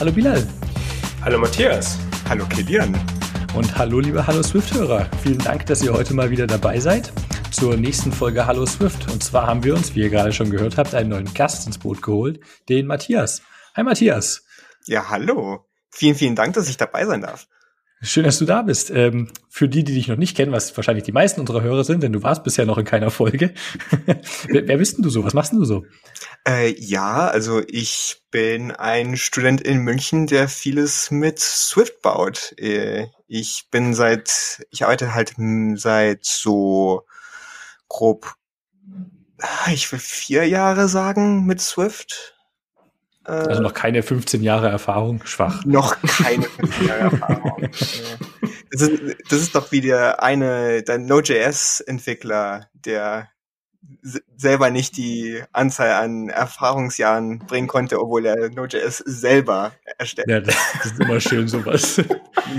Hallo Bilal. Hallo Matthias. Hallo Kilian. Und hallo liebe Hallo Swift-Hörer. Vielen Dank, dass ihr heute mal wieder dabei seid zur nächsten Folge Hallo Swift. Und zwar haben wir uns, wie ihr gerade schon gehört habt, einen neuen Gast ins Boot geholt, den Matthias. Hi Matthias. Ja, hallo. Vielen, vielen Dank, dass ich dabei sein darf. Schön, dass du da bist. Ähm, für die, die dich noch nicht kennen, was wahrscheinlich die meisten unserer Hörer sind, denn du warst bisher noch in keiner Folge. wer, wer bist denn du so? Was machst denn du so? Äh, ja, also ich bin ein Student in München, der vieles mit Swift baut. Äh, ich bin seit, ich arbeite halt seit so grob, ich will vier Jahre sagen mit Swift. Also noch keine 15 Jahre Erfahrung, schwach. Noch keine 15 Jahre Erfahrung. das, ist, das ist doch wie der eine, der Node.js-Entwickler, der selber nicht die Anzahl an Erfahrungsjahren bringen konnte, obwohl er Node.js selber erstellt. Ja, das, das, ist immer schön sowas.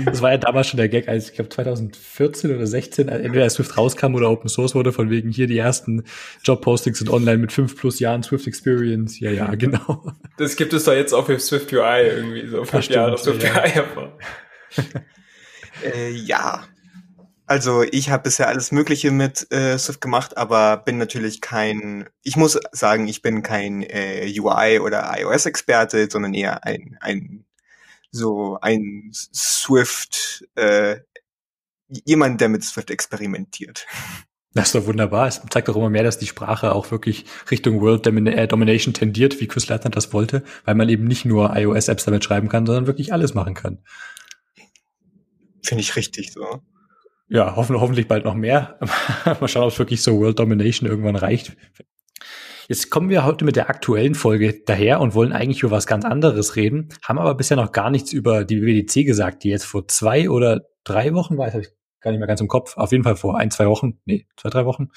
Das war ja damals schon der Gag, als ich glaube 2014 oder 16, entweder Swift rauskam oder Open Source wurde, von wegen hier die ersten Jobpostings sind online mit fünf plus Jahren Swift Experience. Ja, ja, genau. Das gibt es da jetzt auch für Swift UI irgendwie so fünf Jahre Swift ja. UI. äh, ja, also ich habe bisher alles Mögliche mit äh, Swift gemacht, aber bin natürlich kein, ich muss sagen, ich bin kein äh, UI oder iOS-Experte, sondern eher ein, ein so ein Swift, äh, jemand, der mit Swift experimentiert. Das ist doch wunderbar. Es zeigt doch immer mehr, dass die Sprache auch wirklich Richtung World äh, Domination tendiert, wie Chris Leitner das wollte, weil man eben nicht nur iOS-Apps damit schreiben kann, sondern wirklich alles machen kann. Finde ich richtig so ja, hoffen, hoffentlich bald noch mehr. Mal schauen, ob es wirklich so World Domination irgendwann reicht. Jetzt kommen wir heute mit der aktuellen Folge daher und wollen eigentlich über was ganz anderes reden, haben aber bisher noch gar nichts über die WWDC gesagt, die jetzt vor zwei oder drei Wochen war, das habe ich gar nicht mehr ganz im Kopf, auf jeden Fall vor ein, zwei Wochen, nee, zwei, drei Wochen,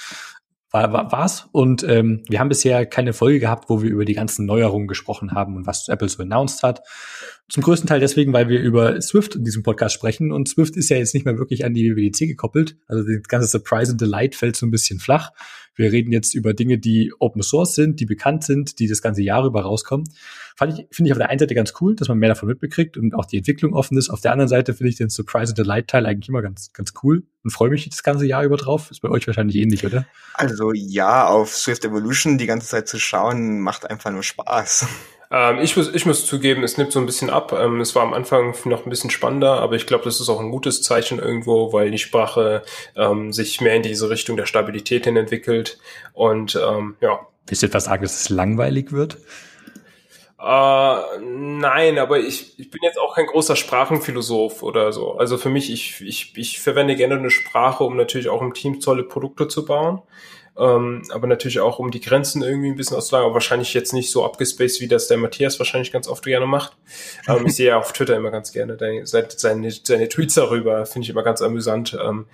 war, war, war's. Und ähm, wir haben bisher keine Folge gehabt, wo wir über die ganzen Neuerungen gesprochen haben und was Apple so announced hat. Zum größten Teil deswegen, weil wir über Swift in diesem Podcast sprechen und Swift ist ja jetzt nicht mehr wirklich an die WWDC gekoppelt. Also das ganze Surprise and Delight fällt so ein bisschen flach. Wir reden jetzt über Dinge, die Open Source sind, die bekannt sind, die das ganze Jahr über rauskommen. Fand ich, finde ich auf der einen Seite ganz cool, dass man mehr davon mitbekriegt und auch die Entwicklung offen ist. Auf der anderen Seite finde ich den Surprise and Delight Teil eigentlich immer ganz, ganz cool und freue mich das ganze Jahr über drauf. Ist bei euch wahrscheinlich ähnlich, oder? Also ja, auf Swift Evolution die ganze Zeit zu schauen, macht einfach nur Spaß. Ähm, ich, muss, ich muss zugeben, es nimmt so ein bisschen ab. Ähm, es war am Anfang noch ein bisschen spannender, aber ich glaube, das ist auch ein gutes Zeichen irgendwo, weil die Sprache ähm, sich mehr in diese Richtung der Stabilität hin entwickelt. Und ähm, ja. Willst du etwas sagen, dass es langweilig wird? Uh, nein, aber ich, ich bin jetzt auch kein großer Sprachenphilosoph oder so. Also für mich, ich, ich, ich verwende gerne eine Sprache, um natürlich auch im Team tolle Produkte zu bauen ähm, aber natürlich auch um die Grenzen irgendwie ein bisschen auszulagen, aber wahrscheinlich jetzt nicht so abgespaced, wie das der Matthias wahrscheinlich ganz oft gerne macht. Ähm, ich sehe ja auf Twitter immer ganz gerne seine, seine, seine Tweets darüber, finde ich immer ganz amüsant. Ähm,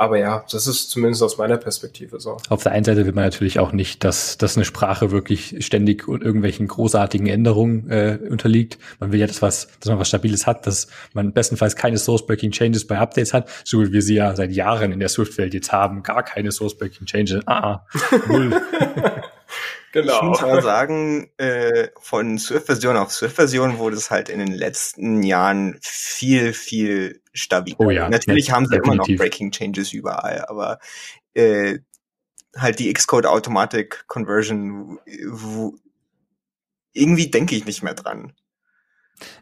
aber ja, das ist zumindest aus meiner Perspektive so. Auf der einen Seite will man natürlich auch nicht, dass, dass eine Sprache wirklich ständig und irgendwelchen großartigen Änderungen äh, unterliegt. Man will ja, dass, was, dass man was Stabiles hat, dass man bestenfalls keine Source-Breaking Changes bei Updates hat, so wie wir sie ja seit Jahren in der Swift-Welt jetzt haben. Gar keine Source-Breaking Changes. Ah, Null. genau. Ich muss mal sagen, äh, von Swift-Version auf Swift-Version wurde es halt in den letzten Jahren viel, viel stabiler. Oh ja, Natürlich ja, haben sie definitiv. immer noch Breaking Changes überall, aber äh, halt die Xcode-Automatic-Conversion, irgendwie denke ich nicht mehr dran.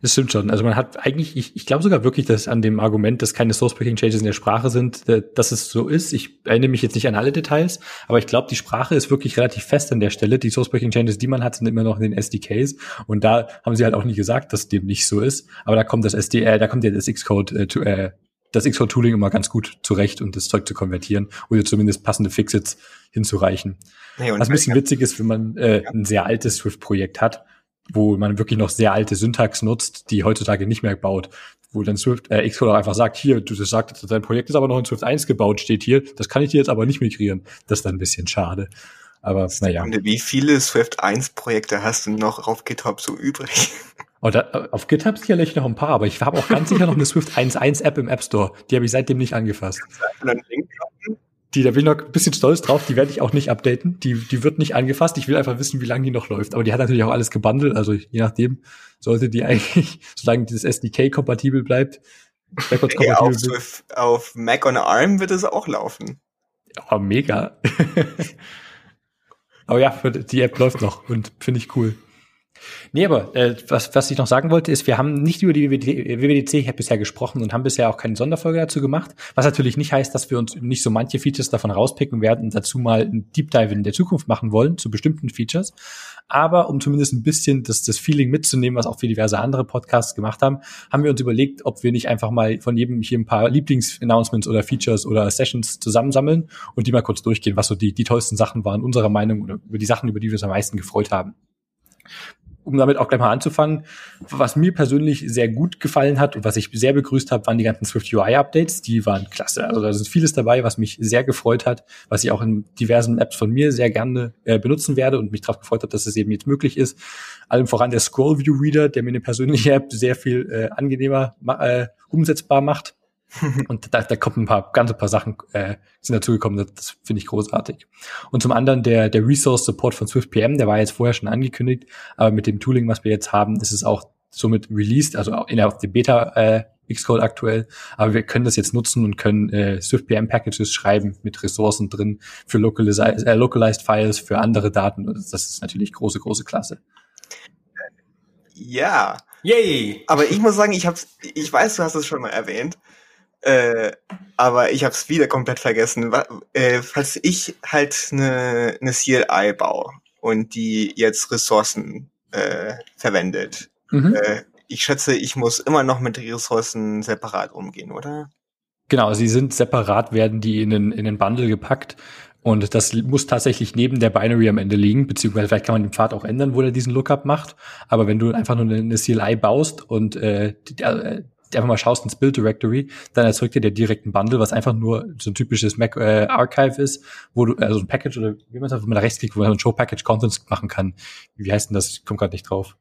Das stimmt schon. Also man hat eigentlich, ich, ich glaube sogar wirklich, dass an dem Argument, dass keine Source-Breaking-Changes in der Sprache sind, äh, dass es so ist. Ich erinnere mich jetzt nicht an alle Details, aber ich glaube, die Sprache ist wirklich relativ fest an der Stelle. Die Source-Breaking-Changes, die man hat, sind immer noch in den SDKs. Und da haben sie halt auch nie gesagt, dass dem nicht so ist. Aber da kommt das SD, äh, da kommt ja das Xcode, äh, to, äh, das Xcode-Tooling immer ganz gut zurecht und das Zeug zu konvertieren oder zumindest passende Fixits hinzureichen. Nee, Was ein bisschen witzig ist, wenn man äh, ein sehr altes Swift-Projekt hat wo man wirklich noch sehr alte Syntax nutzt, die heutzutage nicht mehr baut, wo dann Swift, äh, Xcode auch einfach sagt, hier, du sagst, dein Projekt ist aber noch in Swift 1 gebaut, steht hier, das kann ich dir jetzt aber nicht migrieren. Das ist dann ein bisschen schade. Aber naja. Wie viele Swift 1 Projekte hast du noch auf GitHub so übrig? Oh, da, auf GitHub sicherlich noch ein paar, aber ich habe auch ganz sicher noch eine Swift 1.1 App im App Store. Die habe ich seitdem nicht angefasst. Einen Link droppen? Die, da bin ich noch ein bisschen stolz drauf, die werde ich auch nicht updaten. Die, die wird nicht angefasst. Ich will einfach wissen, wie lange die noch läuft. Aber die hat natürlich auch alles gebundelt. Also je nachdem sollte die eigentlich, solange dieses SDK kompatibel bleibt, backwards kompatibel ja, auf, Swift, auf Mac on ARM wird es auch laufen. Ja, mega. aber ja, die App läuft noch und finde ich cool. Nee, aber äh, was, was ich noch sagen wollte, ist, wir haben nicht über die WWDC bisher gesprochen und haben bisher auch keine Sonderfolge dazu gemacht, was natürlich nicht heißt, dass wir uns nicht so manche Features davon rauspicken werden und dazu mal ein Deep Dive in der Zukunft machen wollen zu bestimmten Features. Aber um zumindest ein bisschen das, das Feeling mitzunehmen, was auch für diverse andere Podcasts gemacht haben, haben wir uns überlegt, ob wir nicht einfach mal von jedem hier ein paar Lieblings-Announcements oder Features oder Sessions zusammensammeln und die mal kurz durchgehen, was so die, die tollsten Sachen waren unserer Meinung oder über die Sachen, über die wir uns am meisten gefreut haben um damit auch gleich mal anzufangen, was mir persönlich sehr gut gefallen hat und was ich sehr begrüßt habe, waren die ganzen Swift UI Updates. Die waren klasse. Also da ist vieles dabei, was mich sehr gefreut hat, was ich auch in diversen Apps von mir sehr gerne äh, benutzen werde und mich darauf gefreut habe, dass es eben jetzt möglich ist. Allem voran der Scroll View Reader, der mir eine persönliche App sehr viel äh, angenehmer äh, umsetzbar macht. und da, da kommen ein paar ganz ein paar Sachen äh, sind dazugekommen, das, das finde ich großartig. Und zum anderen der der Resource Support von Swift PM, der war jetzt vorher schon angekündigt, aber mit dem Tooling, was wir jetzt haben, ist es auch somit released, also in der, der Beta äh, Xcode aktuell, aber wir können das jetzt nutzen und können äh, Swift PM Packages schreiben mit Ressourcen drin für localized, äh, localized Files, für andere Daten. Das ist natürlich große große Klasse. Ja. Yay! Aber ich muss sagen, ich hab's, ich weiß, du hast es schon mal erwähnt, äh, aber ich habe es wieder komplett vergessen. Äh, falls ich halt eine, eine CLI baue und die jetzt Ressourcen äh, verwendet, mhm. äh, ich schätze, ich muss immer noch mit Ressourcen separat umgehen, oder? Genau, sie sind separat, werden die in den, in den Bundle gepackt. Und das muss tatsächlich neben der Binary am Ende liegen, beziehungsweise vielleicht kann man den Pfad auch ändern, wo der diesen Lookup macht. Aber wenn du einfach nur eine CLI baust und äh, die, äh, einfach mal schaust ins Build Directory, dann erzeugt dir der direkten Bundle, was einfach nur so ein typisches Mac äh, Archive ist, wo du also ein Package oder wie man man da rechtsklickt, wo man ein Show Package Contents machen kann. Wie heißt denn das? Ich komme gerade nicht drauf.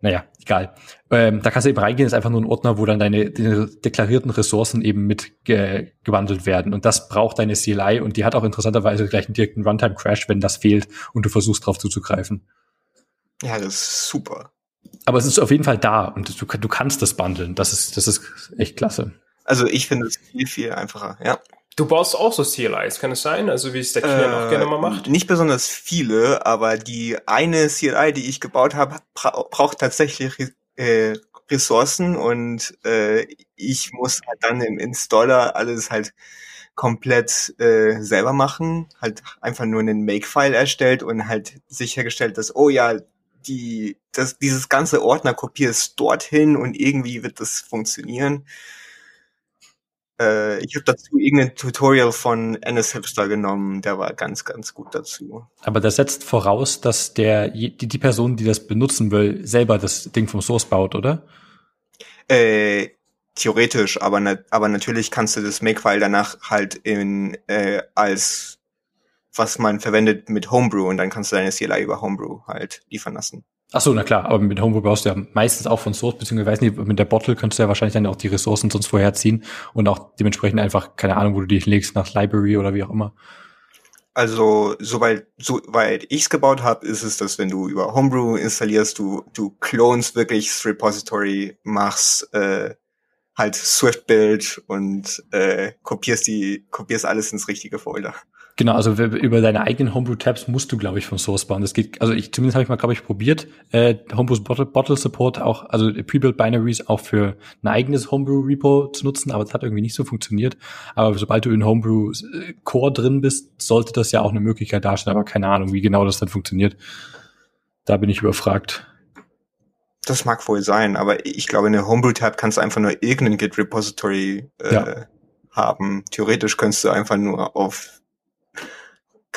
Naja, egal. Ähm, da kannst du eben reingehen, ist einfach nur ein Ordner, wo dann deine, deine deklarierten Ressourcen eben mit ge gewandelt werden. Und das braucht deine CLI und die hat auch interessanterweise gleich einen direkten Runtime-Crash, wenn das fehlt und du versuchst drauf zuzugreifen. Ja, das ist super. Aber es ist auf jeden Fall da und du, du kannst das bundeln. Das ist, das ist echt klasse. Also ich finde es viel, viel einfacher, ja. Du baust auch so CLIs, kann es sein? Also wie es der Kilian äh, auch gerne mal macht? Nicht besonders viele, aber die eine CLI, die ich gebaut habe, bra braucht tatsächlich äh, Ressourcen und äh, ich muss halt dann im Installer alles halt komplett äh, selber machen, halt einfach nur einen Make-File erstellt und halt sichergestellt, dass, oh ja, die, das, dieses ganze Ordner kopierst dorthin und irgendwie wird das funktionieren. Äh, ich habe dazu irgendein Tutorial von Ennis Hipster genommen, der war ganz, ganz gut dazu. Aber das setzt voraus, dass der die, die Person, die das benutzen will, selber das Ding vom Source baut, oder? Äh, theoretisch, aber, na, aber natürlich kannst du das Makefile danach halt in äh, als was man verwendet mit Homebrew und dann kannst du deine CLI über Homebrew halt liefern lassen. Ach so, na klar, aber mit Homebrew brauchst du ja meistens auch von Source, beziehungsweise weiß nicht, mit der Bottle könntest du ja wahrscheinlich dann auch die Ressourcen sonst vorher ziehen und auch dementsprechend einfach, keine Ahnung, wo du dich legst, nach Library oder wie auch immer. Also, soweit, soweit ich's gebaut habe, ist es, dass wenn du über Homebrew installierst, du, du clones wirklich das Repository, machst äh, halt Swift-Build und äh, kopierst die, kopierst alles ins richtige Folder. Genau, also über deine eigenen Homebrew-Tabs musst du, glaube ich, von Source bauen. Das geht, also ich zumindest habe ich mal, glaube ich, probiert, äh, Homebrew Bottle, Bottle Support auch, also Pre-Built Binaries auch für ein eigenes Homebrew-Repo zu nutzen, aber es hat irgendwie nicht so funktioniert. Aber sobald du in Homebrew äh, Core drin bist, sollte das ja auch eine Möglichkeit darstellen, aber keine Ahnung, wie genau das dann funktioniert. Da bin ich überfragt. Das mag wohl sein, aber ich glaube, in der Homebrew-Tab kannst du einfach nur irgendein Git-Repository äh, ja. haben. Theoretisch könntest du einfach nur auf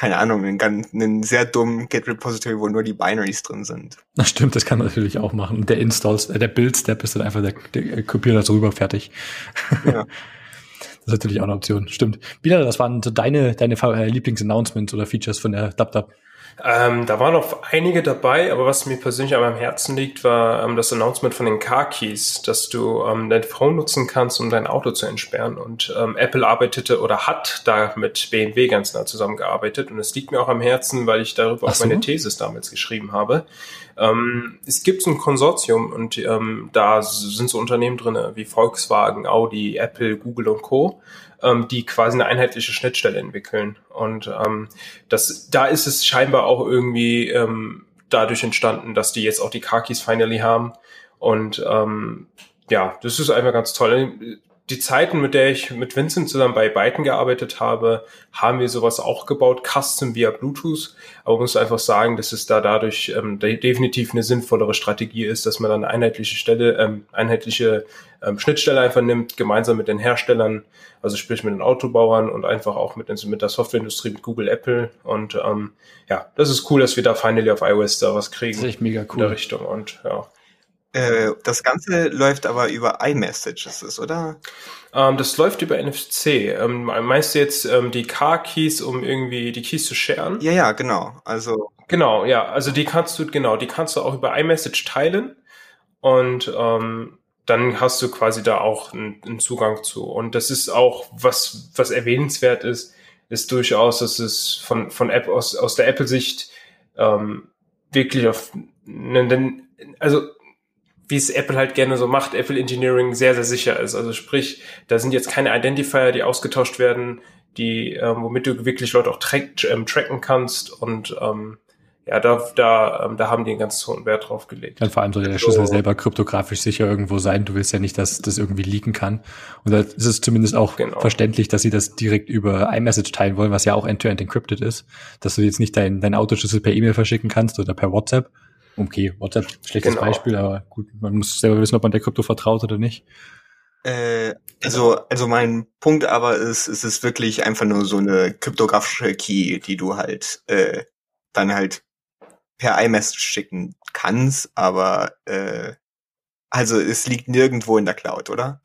keine Ahnung, einen, ganz, einen sehr dummen Git-Repository, wo nur die Binaries drin sind. Das stimmt, das kann man natürlich auch machen. Der Install, äh, der Build-Step ist dann einfach der, der kopiert das rüber, fertig. Ja. Das ist natürlich auch eine Option, stimmt. Wieder, das waren so deine, deine äh, Lieblings-Announcements oder Features von der DubDub. Ähm, da waren noch einige dabei, aber was mir persönlich an meinem Herzen liegt, war ähm, das Announcement von den Car Keys, dass du ähm, dein Phone nutzen kannst, um dein Auto zu entsperren. Und ähm, Apple arbeitete oder hat da mit BMW ganz nah zusammengearbeitet. Und es liegt mir auch am Herzen, weil ich darüber auch meine Thesis damals geschrieben habe. Ähm, es gibt so ein Konsortium und ähm, da sind so Unternehmen drinne wie Volkswagen, Audi, Apple, Google und Co ähm, die quasi eine einheitliche Schnittstelle entwickeln. Und ähm, das, da ist es scheinbar auch irgendwie ähm, dadurch entstanden, dass die jetzt auch die Kakis finally haben. Und ähm, ja, das ist einfach ganz toll die Zeiten, mit der ich mit Vincent zusammen bei Byten gearbeitet habe, haben wir sowas auch gebaut, Custom via Bluetooth. Aber man muss einfach sagen, dass es da dadurch ähm, definitiv eine sinnvollere Strategie ist, dass man dann eine einheitliche Stelle, ähm, einheitliche ähm, Schnittstelle einfach nimmt, gemeinsam mit den Herstellern, also sprich mit den Autobauern und einfach auch mit, mit der Softwareindustrie, mit Google, Apple. Und ähm, ja, das ist cool, dass wir da finally auf iOS da was kriegen. Das ist echt mega cool. In der Richtung und ja. Äh, das Ganze läuft aber über iMessages, oder? Ähm, das läuft über NFC. Ähm, meinst du jetzt ähm, die Car-Keys, um irgendwie die Keys zu sharen? Ja, ja, genau. Also genau, ja. Also die kannst du genau, die kannst du auch über iMessage teilen und ähm, dann hast du quasi da auch einen, einen Zugang zu. Und das ist auch was, was erwähnenswert ist, ist durchaus, dass es von von App aus aus der Apple-Sicht ähm, wirklich auf einen, also wie es Apple halt gerne so macht, Apple Engineering sehr, sehr sicher ist. Also sprich, da sind jetzt keine Identifier, die ausgetauscht werden, die, ähm, womit du wirklich Leute auch track, ähm, tracken kannst und ähm, ja, da, da, ähm, da haben die einen ganz hohen Wert drauf gelegt. Dann vor allem soll der Schlüssel so. selber kryptografisch sicher irgendwo sein. Du willst ja nicht, dass das irgendwie leaken kann. Und da ist es zumindest auch genau. verständlich, dass sie das direkt über iMessage teilen wollen, was ja auch end-to-end -end encrypted ist. Dass du jetzt nicht deinen dein Autoschlüssel per E-Mail verschicken kannst oder per WhatsApp, Okay, WhatsApp, schlechtes genau. Beispiel, aber gut, man muss selber wissen, ob man der Krypto vertraut oder nicht. Äh, also, also mein Punkt aber ist, es ist wirklich einfach nur so eine kryptografische Key, die du halt äh, dann halt per iMessage schicken kannst, aber äh, also es liegt nirgendwo in der Cloud, oder?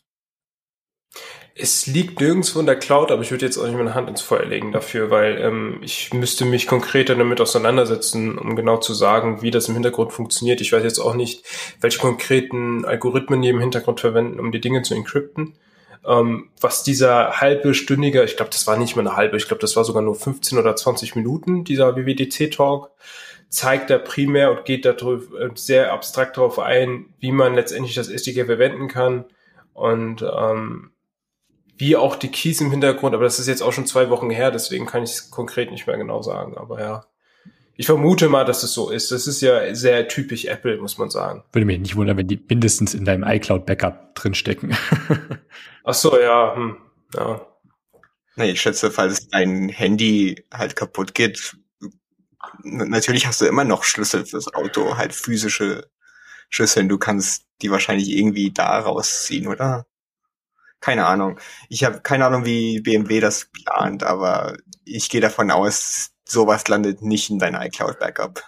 Es liegt nirgendwo in der Cloud, aber ich würde jetzt auch nicht meine Hand ins Feuer legen dafür, weil ähm, ich müsste mich konkreter damit auseinandersetzen, um genau zu sagen, wie das im Hintergrund funktioniert. Ich weiß jetzt auch nicht, welche konkreten Algorithmen die im Hintergrund verwenden, um die Dinge zu encrypten. Ähm, was dieser halbe stündige, ich glaube, das war nicht mal eine halbe, ich glaube, das war sogar nur 15 oder 20 Minuten, dieser WWDC-Talk, zeigt da primär und geht da äh, sehr abstrakt darauf ein, wie man letztendlich das SDK verwenden kann. Und ähm, wie auch die Keys im Hintergrund, aber das ist jetzt auch schon zwei Wochen her, deswegen kann ich es konkret nicht mehr genau sagen. Aber ja, ich vermute mal, dass es so ist. Das ist ja sehr typisch Apple, muss man sagen. Würde mich nicht wundern, wenn die mindestens in deinem iCloud-Backup drinstecken. Ach so, ja, hm, ja. Nee, ich schätze, falls dein Handy halt kaputt geht, natürlich hast du immer noch Schlüssel fürs Auto, halt physische Schlüssel. Du kannst die wahrscheinlich irgendwie da rausziehen, oder? Keine Ahnung. Ich habe keine Ahnung, wie BMW das plant, aber ich gehe davon aus, sowas landet nicht in dein iCloud-Backup.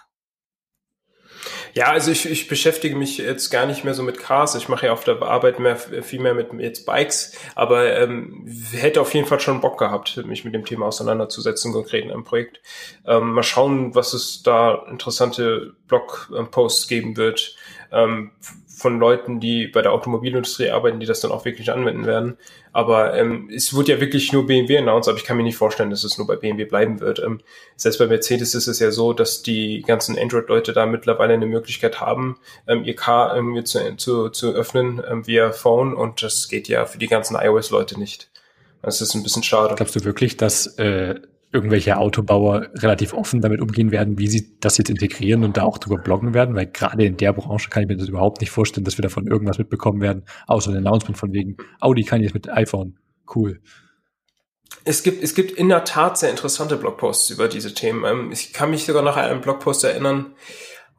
Ja, also ich, ich beschäftige mich jetzt gar nicht mehr so mit Cars. Ich mache ja auf der Arbeit mehr, viel mehr mit jetzt Bikes, aber ähm, hätte auf jeden Fall schon Bock gehabt, mich mit dem Thema auseinanderzusetzen, konkret in einem Projekt. Ähm, mal schauen, was es da interessante Blogposts geben wird. Ähm, von Leuten, die bei der Automobilindustrie arbeiten, die das dann auch wirklich anwenden werden. Aber ähm, es wird ja wirklich nur BMW announced, aber ich kann mir nicht vorstellen, dass es nur bei BMW bleiben wird. Ähm, selbst bei Mercedes ist es ja so, dass die ganzen Android-Leute da mittlerweile eine Möglichkeit haben, ähm, ihr Car irgendwie zu, zu, zu öffnen ähm, via Phone und das geht ja für die ganzen iOS-Leute nicht. Das ist ein bisschen schade. Glaubst du wirklich, dass äh, irgendwelche Autobauer relativ offen damit umgehen werden, wie sie das jetzt integrieren und da auch drüber bloggen werden, weil gerade in der Branche kann ich mir das überhaupt nicht vorstellen, dass wir davon irgendwas mitbekommen werden, außer ein Announcement von wegen, Audi kann jetzt mit iPhone. Cool. Es gibt, es gibt in der Tat sehr interessante Blogposts über diese Themen. Ähm, ich kann mich sogar noch an einen Blogpost erinnern,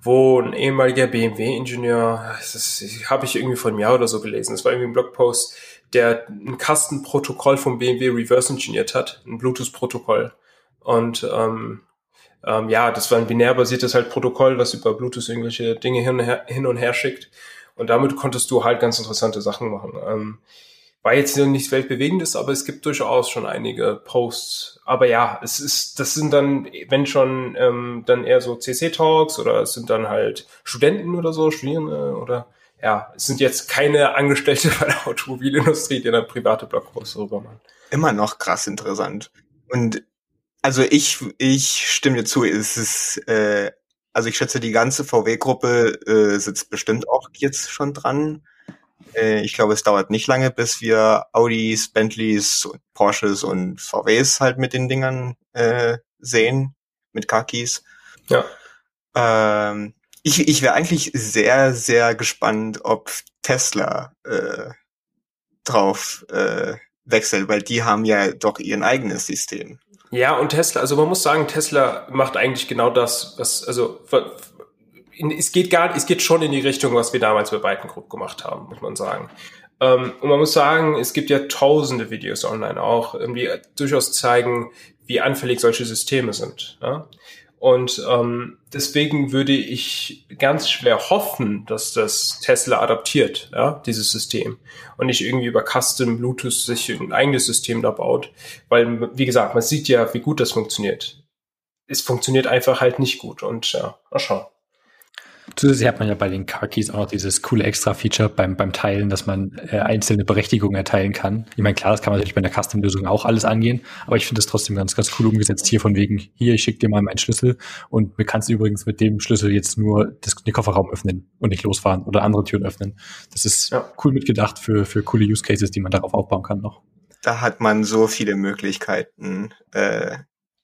wo ein ehemaliger BMW-Ingenieur, das habe ich irgendwie vor einem Jahr oder so gelesen, das war irgendwie ein Blogpost, der ein Kastenprotokoll vom BMW reverse engineert hat, ein Bluetooth-Protokoll. Und ähm, ähm, ja, das war ein binärbasiertes halt Protokoll, was über Bluetooth irgendwelche Dinge hin und her, hin und her schickt. Und damit konntest du halt ganz interessante Sachen machen. Ähm, war jetzt nichts Weltbewegendes, aber es gibt durchaus schon einige Posts. Aber ja, es ist, das sind dann, wenn schon, ähm, dann eher so CC-Talks oder es sind dann halt Studenten oder so, Studierende oder ja, es sind jetzt keine Angestellte bei der Automobilindustrie, die dann private Blogposts darüber machen. Immer noch krass interessant. Und also ich, ich stimme dir zu, es ist, äh, also ich schätze, die ganze VW-Gruppe äh, sitzt bestimmt auch jetzt schon dran. Äh, ich glaube, es dauert nicht lange, bis wir Audis, Bentleys, Porsches und VWs halt mit den Dingern äh, sehen, mit Kakis. Ja. Ähm, ich ich wäre eigentlich sehr, sehr gespannt, ob Tesla äh, drauf äh, wechselt, weil die haben ja doch ihr eigenes System. Ja, und Tesla, also man muss sagen, Tesla macht eigentlich genau das, was, also es geht gar, es geht schon in die Richtung, was wir damals bei Byte Group gemacht haben, muss man sagen. Ähm, und man muss sagen, es gibt ja tausende Videos online auch, die durchaus zeigen, wie anfällig solche Systeme sind. Und ähm, deswegen würde ich ganz schwer hoffen, dass das Tesla adaptiert, ja, dieses System. Und nicht irgendwie über Custom Bluetooth sich ein eigenes System da baut. Weil, wie gesagt, man sieht ja, wie gut das funktioniert. Es funktioniert einfach halt nicht gut. Und ja, mal schauen. Zusätzlich hat man ja bei den Car Keys auch noch dieses coole Extra-Feature beim, beim Teilen, dass man äh, einzelne Berechtigungen erteilen kann. Ich meine, klar, das kann man natürlich bei einer Custom-Lösung auch alles angehen, aber ich finde das trotzdem ganz, ganz cool umgesetzt hier von wegen, hier, ich schicke dir mal meinen Schlüssel und du kannst übrigens mit dem Schlüssel jetzt nur das, den Kofferraum öffnen und nicht losfahren oder andere Türen öffnen. Das ist ja. cool mitgedacht für, für coole Use Cases, die man darauf aufbauen kann noch. Da hat man so viele Möglichkeiten. Äh,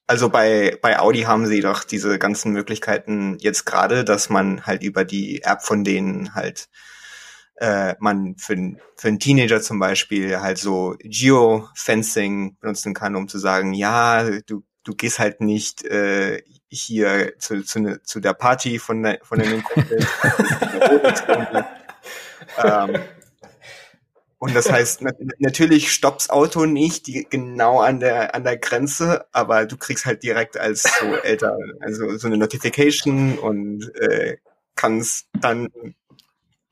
also bei, bei Audi haben sie doch diese ganzen Möglichkeiten jetzt gerade, dass man halt über die App von denen halt äh, man für, für einen Teenager zum Beispiel halt so Geofencing benutzen kann, um zu sagen, ja, du, du gehst halt nicht äh, hier zu, zu, ne, zu der Party von, de, von deinem Kumpel. ähm, und das heißt, natürlich stoppt's Auto nicht die, genau an der, an der Grenze, aber du kriegst halt direkt als so älter, also so eine Notification und äh, kannst dann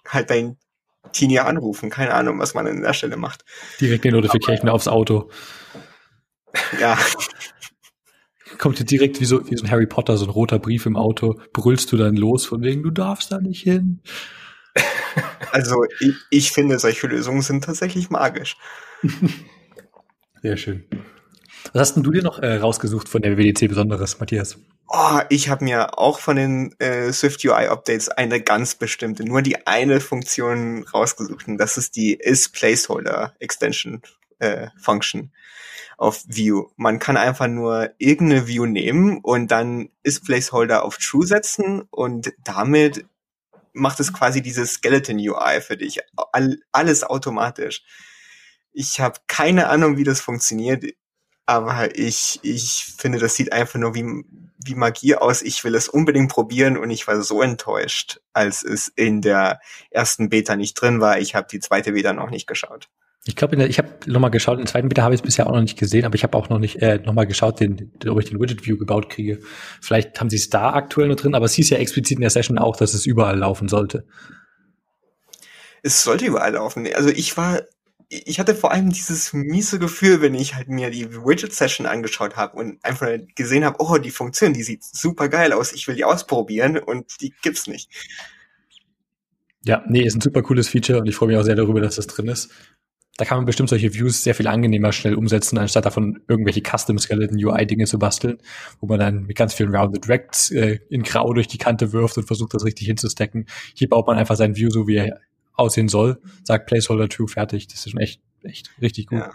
halt dein Teenie anrufen. Keine Ahnung, was man an der Stelle macht. Direkt eine Notification aber, aufs Auto. Ja. Kommt dir direkt wie so, wie so ein Harry Potter, so ein roter Brief im Auto, brüllst du dann los von wegen, du darfst da nicht hin. Also ich, ich finde, solche Lösungen sind tatsächlich magisch. Sehr schön. Was hast denn du dir noch äh, rausgesucht von der WDC Besonderes, Matthias? Oh, ich habe mir auch von den äh, Swift UI Updates eine ganz bestimmte, nur die eine Funktion rausgesucht und das ist die is Placeholder Extension äh, Function auf View. Man kann einfach nur irgendeine View nehmen und dann is Placeholder auf True setzen und damit macht es quasi dieses Skeleton UI für dich. All, alles automatisch. Ich habe keine Ahnung, wie das funktioniert, aber ich, ich finde, das sieht einfach nur wie, wie Magie aus. Ich will es unbedingt probieren und ich war so enttäuscht, als es in der ersten Beta nicht drin war. Ich habe die zweite Beta noch nicht geschaut. Ich glaube, ich habe nochmal geschaut, den zweiten Beta habe ich bisher auch noch nicht gesehen, aber ich habe auch noch nicht äh, nochmal geschaut, den, ob ich den Widget View gebaut kriege. Vielleicht haben sie es da aktuell noch drin, aber es hieß ja explizit in der Session auch, dass es überall laufen sollte. Es sollte überall laufen. Also ich war, ich hatte vor allem dieses miese Gefühl, wenn ich halt mir die Widget Session angeschaut habe und einfach gesehen habe, oh, die Funktion, die sieht super geil aus, ich will die ausprobieren und die gibt's nicht. Ja, nee, ist ein super cooles Feature und ich freue mich auch sehr darüber, dass das drin ist da kann man bestimmt solche Views sehr viel angenehmer schnell umsetzen, anstatt davon irgendwelche Custom Skeleton UI Dinge zu basteln, wo man dann mit ganz vielen Rounded Rects äh, in Grau durch die Kante wirft und versucht, das richtig hinzustecken. Hier baut man einfach sein View so, wie er aussehen soll, sagt Placeholder True fertig. Das ist schon echt, echt richtig gut. Ja.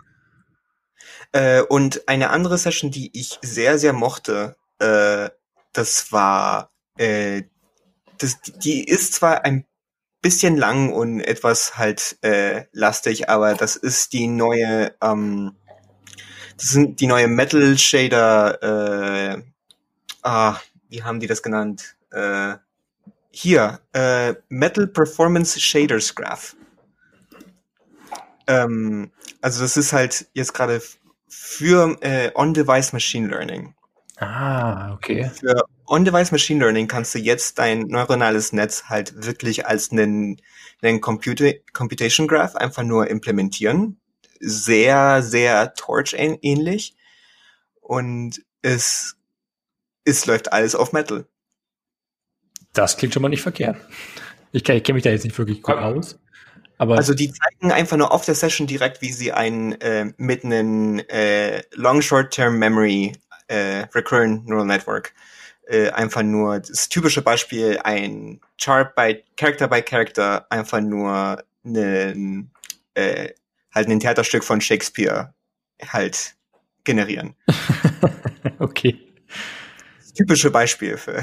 Äh, und eine andere Session, die ich sehr, sehr mochte, äh, das war, äh, das, die ist zwar ein bisschen lang und etwas halt äh, lastig, aber das ist die neue, ähm, das sind die neue Metal Shader, äh, ah, wie haben die das genannt? Äh, hier, äh, Metal Performance Shaders Graph. Ähm, also das ist halt jetzt gerade für äh, On-Device Machine Learning. Ah, okay. Für On-Device Machine Learning kannst du jetzt dein neuronales Netz halt wirklich als einen, einen Computer, Computation Graph einfach nur implementieren. sehr, sehr Torch ähnlich. Und es, es läuft alles auf Metal. Das klingt schon mal nicht verkehrt. Ich, ich kenne mich da jetzt nicht wirklich gut aus. Aber also die zeigen einfach nur auf der Session direkt, wie sie ein äh, mit einem äh, Long Short Term Memory äh, Recurrent Neural Network äh, einfach nur das typische Beispiel ein Chart by Character by Character einfach nur einen äh, halt ein Theaterstück von Shakespeare halt generieren. okay. Das typische Beispiel für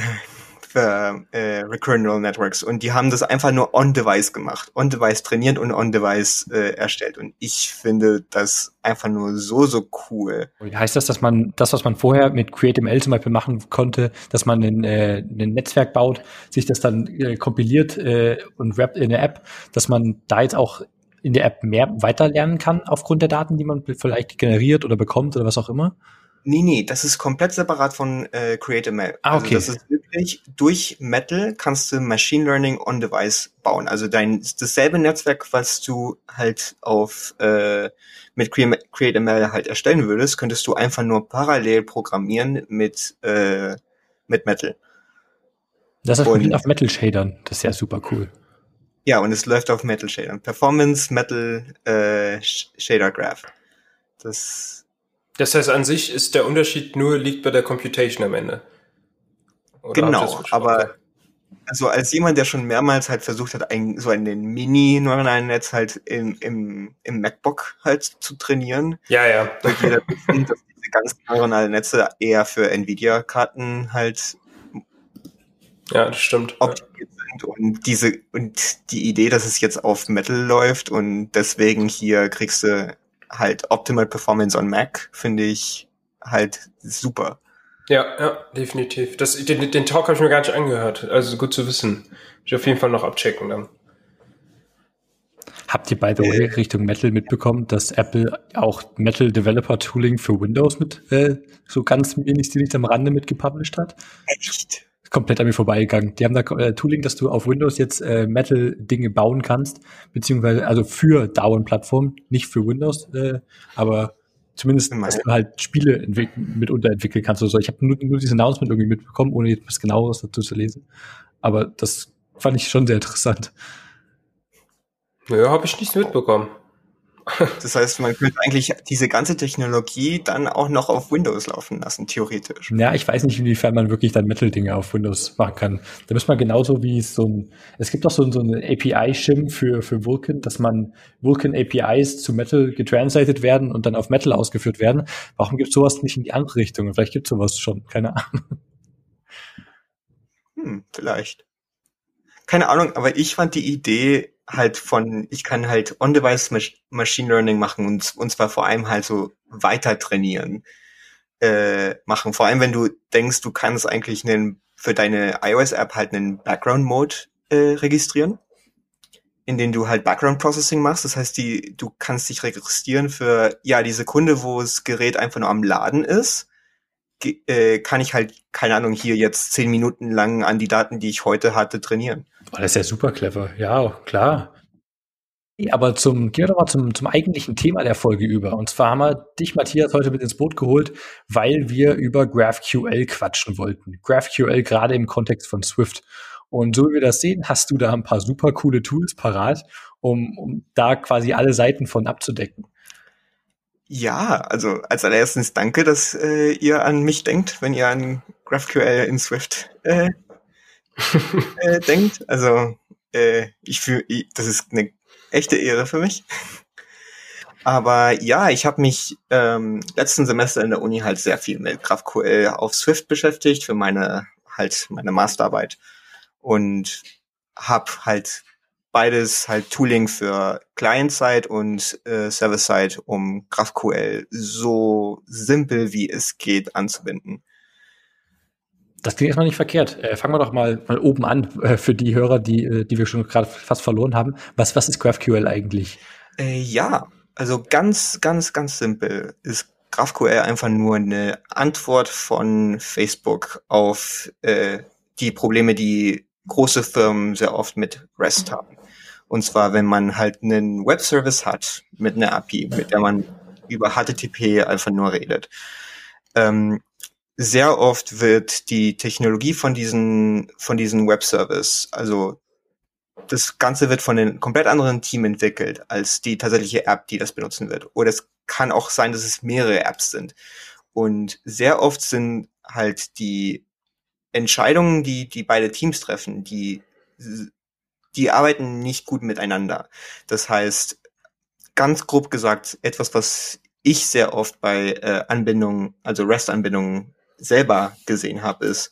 für äh, Recurrent Neural Networks und die haben das einfach nur on-device gemacht, on-device trainiert und on-device äh, erstellt und ich finde das einfach nur so, so cool. Heißt das, dass man das, was man vorher mit CreateML zum Beispiel machen konnte, dass man ein, äh, ein Netzwerk baut, sich das dann äh, kompiliert äh, und rappt in der App, dass man da jetzt auch in der App mehr weiterlernen kann aufgrund der Daten, die man vielleicht generiert oder bekommt oder was auch immer? Nee, nee, das ist komplett separat von äh, CreateML. Ah, okay. Also das ist wirklich, durch Metal kannst du Machine Learning on Device bauen. Also dein dasselbe Netzwerk, was du halt auf äh, mit CreateML halt erstellen würdest, könntest du einfach nur parallel programmieren mit äh, mit Metal. Das ist und, auf Metal Shadern. Das ist ja super cool. Ja, und es läuft auf Metal Shadern. Performance Metal äh, Shader Graph. Das das heißt, an sich ist der Unterschied nur liegt bei der Computation am Ende. Oder genau, aber also als jemand, der schon mehrmals halt versucht hat, ein, so ein Mini-neuronalen Netz halt im, im, im MacBook halt zu trainieren. Ja, ja. Weil jeder wissen, dass diese ganzen neuronalen Netze eher für Nvidia-Karten halt ja, das stimmt. optimiert sind und diese und die Idee, dass es jetzt auf Metal läuft und deswegen hier kriegst du halt Optimal Performance on Mac finde ich halt super. Ja, ja, definitiv. Das, den, den Talk habe ich mir gar nicht angehört. Also gut zu wissen. Ich auf jeden Fall noch abchecken dann. Habt ihr by the way Richtung Metal mitbekommen, dass Apple auch Metal Developer Tooling für Windows mit äh, so ganz wenig stilig am Rande mitgepublished hat? Echt? Komplett an mir vorbeigegangen. Die haben da äh, Tooling, dass du auf Windows jetzt äh, Metal-Dinge bauen kannst, beziehungsweise also für Darwin-Plattformen, nicht für Windows, äh, aber zumindest, dass du halt Spiele mitunter entwickeln kannst oder so. Ich habe nur, nur dieses Announcement irgendwie mitbekommen, ohne etwas genaueres dazu zu lesen. Aber das fand ich schon sehr interessant. Ja, habe ich nicht mitbekommen. Das heißt, man könnte eigentlich diese ganze Technologie dann auch noch auf Windows laufen lassen, theoretisch. Ja, ich weiß nicht, inwiefern man wirklich dann Metal-Dinge auf Windows machen kann. Da muss man genauso wie so ein, es gibt auch so, so eine API-Shim für, für Vulkan, dass man Vulkan APIs zu Metal getranslated werden und dann auf Metal ausgeführt werden. Warum gibt sowas nicht in die andere Richtung? Vielleicht gibt sowas schon, keine Ahnung. Hm, vielleicht. Keine Ahnung, aber ich fand die Idee halt von, ich kann halt On-Device Machine Learning machen und, und zwar vor allem halt so weiter trainieren äh, machen. Vor allem, wenn du denkst, du kannst eigentlich einen, für deine iOS-App halt einen Background-Mode äh, registrieren, in den du halt Background Processing machst. Das heißt, die, du kannst dich registrieren für ja die Sekunde, wo das Gerät einfach nur am Laden ist. Äh, kann ich halt, keine Ahnung, hier jetzt zehn Minuten lang an die Daten, die ich heute hatte, trainieren. Oh, das ist ja super clever. Ja, klar. Aber zum, gehen wir doch mal zum, zum eigentlichen Thema der Folge über. Und zwar haben wir dich, Matthias, heute mit ins Boot geholt, weil wir über GraphQL quatschen wollten. GraphQL gerade im Kontext von Swift. Und so wie wir das sehen, hast du da ein paar super coole Tools parat, um, um da quasi alle Seiten von abzudecken. Ja, also als allererstes danke, dass äh, ihr an mich denkt, wenn ihr an GraphQL in Swift äh, äh, denkt. Also äh, ich fühle, das ist eine echte Ehre für mich. Aber ja, ich habe mich ähm, letzten Semester in der Uni halt sehr viel mit GraphQL auf Swift beschäftigt für meine halt meine Masterarbeit und habe halt beides halt Tooling für Client-Side und äh, Server-Side, um GraphQL so simpel wie es geht anzubinden. Das klingt erstmal nicht verkehrt. Äh, fangen wir doch mal, mal oben an äh, für die Hörer, die, äh, die wir schon gerade fast verloren haben. Was, was ist GraphQL eigentlich? Äh, ja, also ganz, ganz, ganz simpel ist GraphQL einfach nur eine Antwort von Facebook auf äh, die Probleme, die große Firmen sehr oft mit REST haben. Und zwar, wenn man halt einen Webservice hat mit einer API, mit der man über HTTP einfach nur redet. Ähm, sehr oft wird die Technologie von diesen, von diesen Webservice, also das Ganze wird von einem komplett anderen Team entwickelt als die tatsächliche App, die das benutzen wird. Oder es kann auch sein, dass es mehrere Apps sind. Und sehr oft sind halt die Entscheidungen, die, die beide Teams treffen, die, die arbeiten nicht gut miteinander. Das heißt, ganz grob gesagt, etwas, was ich sehr oft bei äh, Anbindungen, also REST-Anbindungen selber gesehen habe, ist,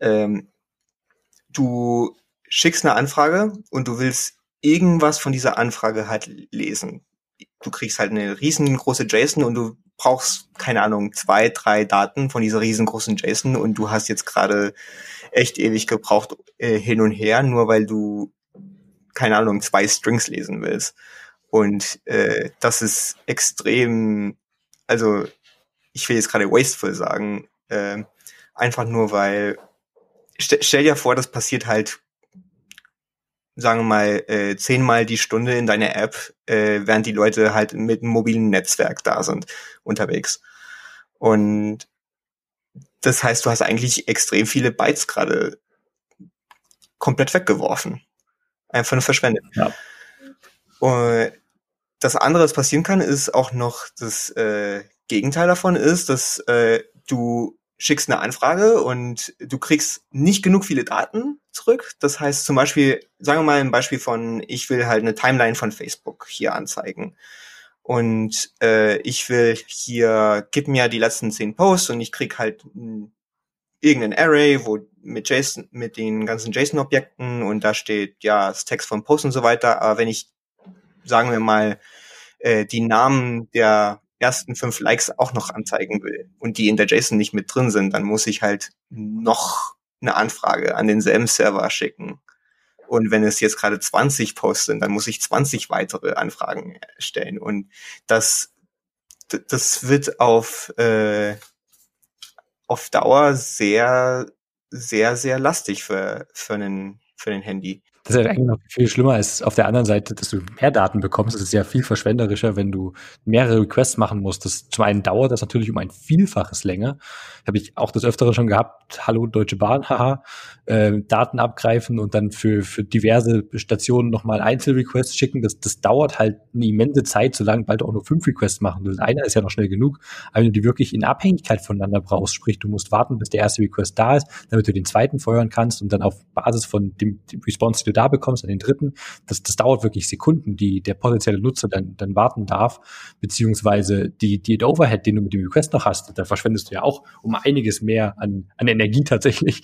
ähm, du schickst eine Anfrage und du willst irgendwas von dieser Anfrage halt lesen. Du kriegst halt eine riesengroße JSON und du brauchst, keine Ahnung, zwei, drei Daten von dieser riesengroßen JSON und du hast jetzt gerade echt ewig gebraucht äh, hin und her, nur weil du, keine Ahnung, zwei Strings lesen willst. Und äh, das ist extrem, also ich will jetzt gerade wasteful sagen, äh, einfach nur weil, st stell dir vor, das passiert halt sagen wir mal, äh, zehnmal die Stunde in deiner App, äh, während die Leute halt mit einem mobilen Netzwerk da sind, unterwegs. Und das heißt, du hast eigentlich extrem viele Bytes gerade komplett weggeworfen. Einfach nur verschwendet. Ja. Und das andere, was passieren kann, ist auch noch das äh, Gegenteil davon ist, dass äh, du schickst eine Anfrage und du kriegst nicht genug viele Daten zurück. Das heißt zum Beispiel, sagen wir mal ein Beispiel von, ich will halt eine Timeline von Facebook hier anzeigen. Und äh, ich will hier, gib mir die letzten zehn Posts und ich krieg halt m, irgendein Array, wo mit JSON, mit den ganzen JSON-Objekten und da steht ja das Text vom Post und so weiter. Aber wenn ich, sagen wir mal, äh, die Namen der ersten fünf Likes auch noch anzeigen will und die in der JSON nicht mit drin sind, dann muss ich halt noch eine Anfrage an denselben Server schicken. Und wenn es jetzt gerade 20 Posts sind, dann muss ich 20 weitere Anfragen stellen. Und das, das wird auf, äh, auf Dauer sehr, sehr, sehr lastig für, für einen, für ein Handy. Das ist ja eigentlich noch viel schlimmer als auf der anderen Seite, dass du mehr Daten bekommst. Es ist ja viel verschwenderischer, wenn du mehrere Requests machen musst. Das, zum einen dauert das natürlich um ein Vielfaches länger. Habe ich auch das Öfteren schon gehabt. Hallo Deutsche Bahn, haha. Äh, Daten abgreifen und dann für, für diverse Stationen nochmal Einzelrequests schicken. Das, das dauert halt eine immense Zeit, solange bald auch nur fünf Requests machen willst. Einer ist ja noch schnell genug. Aber wenn du die wirklich in Abhängigkeit voneinander brauchst, sprich, du musst warten, bis der erste Request da ist, damit du den zweiten feuern kannst und dann auf Basis von dem, dem Response, da bekommst, an den dritten, das, das dauert wirklich Sekunden, die der potenzielle Nutzer dann, dann warten darf, beziehungsweise die, die Overhead, den du mit dem Request noch hast, da verschwendest du ja auch um einiges mehr an, an Energie tatsächlich,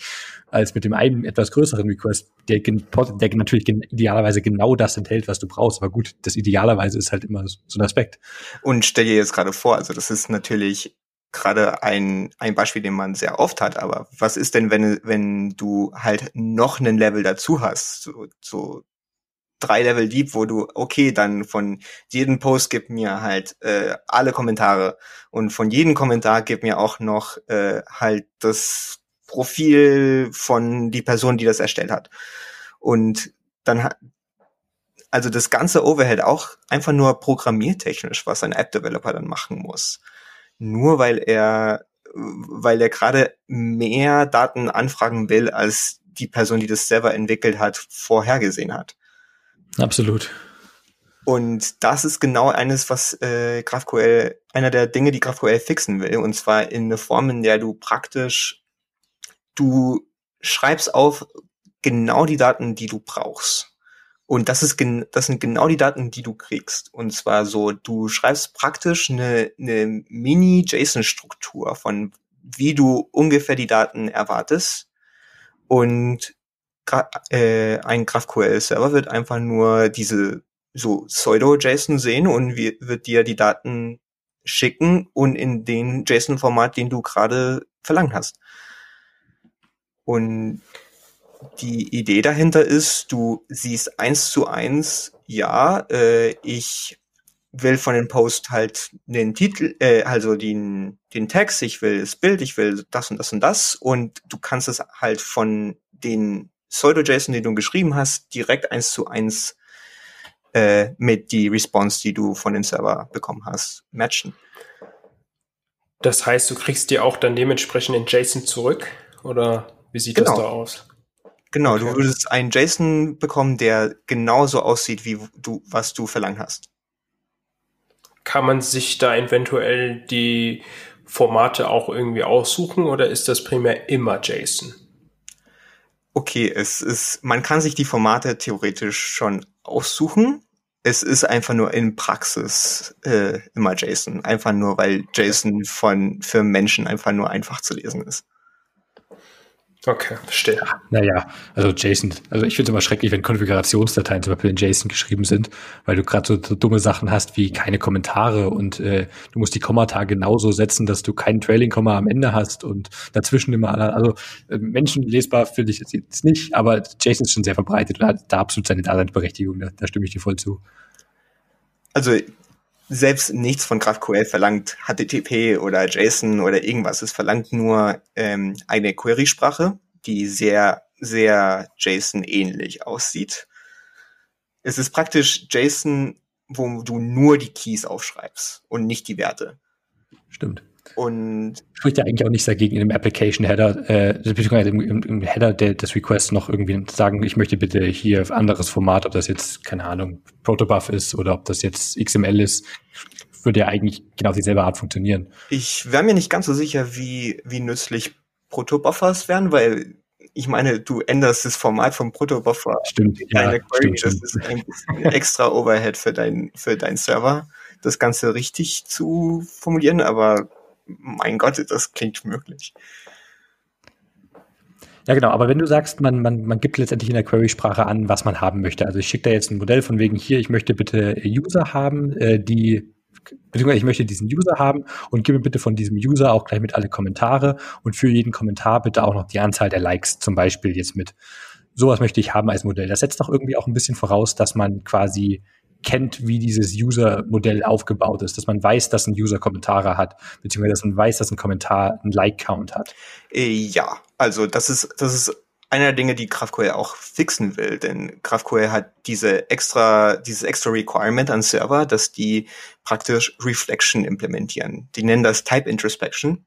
als mit dem einen etwas größeren Request, der, der natürlich idealerweise genau das enthält, was du brauchst. Aber gut, das idealerweise ist halt immer so ein Aspekt. Und stell dir jetzt gerade vor, also das ist natürlich gerade ein, ein Beispiel, den man sehr oft hat, aber was ist denn, wenn, wenn du halt noch einen Level dazu hast, so, so drei Level deep, wo du, okay, dann von jedem Post gib mir halt äh, alle Kommentare und von jedem Kommentar gib mir auch noch äh, halt das Profil von die Person, die das erstellt hat. Und dann also das ganze Overhead auch einfach nur programmiertechnisch, was ein App-Developer dann machen muss nur weil er, weil er gerade mehr Daten anfragen will, als die Person, die das selber entwickelt hat, vorhergesehen hat. Absolut. Und das ist genau eines, was äh, GraphQL, einer der Dinge, die GraphQL fixen will, und zwar in eine Form, in der du praktisch, du schreibst auf genau die Daten, die du brauchst. Und das ist das sind genau die Daten, die du kriegst. Und zwar so, du schreibst praktisch eine, eine Mini-JSON-Struktur von wie du ungefähr die Daten erwartest. Und äh, ein GraphQL-Server wird einfach nur diese so Pseudo-JSON sehen und wird dir die Daten schicken und in den JSON-Format, den du gerade verlangt hast. Und die Idee dahinter ist, du siehst eins zu eins, ja, äh, ich will von dem Post halt den Titel, äh, also den, den Text, ich will das Bild, ich will das und das und das und du kannst es halt von den Pseudo-JSON, den du geschrieben hast, direkt eins zu eins äh, mit die Response, die du von dem Server bekommen hast, matchen. Das heißt, du kriegst dir auch dann dementsprechend in JSON zurück? Oder wie sieht genau. das da aus? Genau, okay. du würdest einen JSON bekommen, der genauso aussieht, wie du, was du verlangt hast. Kann man sich da eventuell die Formate auch irgendwie aussuchen oder ist das primär immer JSON? Okay, es ist, man kann sich die Formate theoretisch schon aussuchen. Es ist einfach nur in Praxis äh, immer JSON. Einfach nur, weil JSON von für Menschen einfach nur einfach zu lesen ist. Okay, verstehe. Ja, naja, also JSON, also ich finde es immer schrecklich, wenn Konfigurationsdateien zum Beispiel in JSON geschrieben sind, weil du gerade so, so, dumme Sachen hast wie keine Kommentare und äh, du musst die Kommata genauso setzen, dass du keinen Trailing-Komma am Ende hast und dazwischen immer, also äh, menschenlesbar finde ich jetzt nicht, aber JSON ist schon sehr verbreitet und hat da absolut seine Daseinsberechtigung, da, da stimme ich dir voll zu. Also selbst nichts von GraphQL verlangt HTTP oder JSON oder irgendwas. Es verlangt nur ähm, eine Query-Sprache, die sehr, sehr JSON-ähnlich aussieht. Es ist praktisch JSON, wo du nur die Keys aufschreibst und nicht die Werte. Stimmt. Und spricht ja eigentlich auch nichts dagegen, in dem Application Header, äh, beziehungsweise im, im, im Header der, des Requests noch irgendwie sagen, ich möchte bitte hier anderes Format, ob das jetzt, keine Ahnung, Protobuf ist oder ob das jetzt XML ist, würde ja eigentlich genau dieselbe Art funktionieren. Ich wäre mir nicht ganz so sicher, wie, wie nützlich Protobuffers wären, weil ich meine, du änderst das Format vom Protobuffer. Stimmt, ja, Query, stimmt, das stimmt. ist ein extra Overhead für dein, für dein Server, das Ganze richtig zu formulieren, aber mein Gott, das klingt möglich. Ja, genau. Aber wenn du sagst, man, man, man gibt letztendlich in der Query-Sprache an, was man haben möchte. Also ich schicke da jetzt ein Modell von wegen hier, ich möchte bitte User haben, äh, die, beziehungsweise ich möchte diesen User haben und gebe bitte von diesem User auch gleich mit alle Kommentare und für jeden Kommentar bitte auch noch die Anzahl der Likes zum Beispiel jetzt mit. Sowas möchte ich haben als Modell. Das setzt doch irgendwie auch ein bisschen voraus, dass man quasi kennt, wie dieses User-Modell aufgebaut ist, dass man weiß, dass ein User Kommentare hat, beziehungsweise dass man weiß, dass ein Kommentar einen Like-Count hat. Äh, ja, also das ist, das ist einer der Dinge, die GraphQL auch fixen will, denn GraphQL hat diese extra, dieses extra Requirement an Server, dass die praktisch Reflection implementieren. Die nennen das Type Introspection.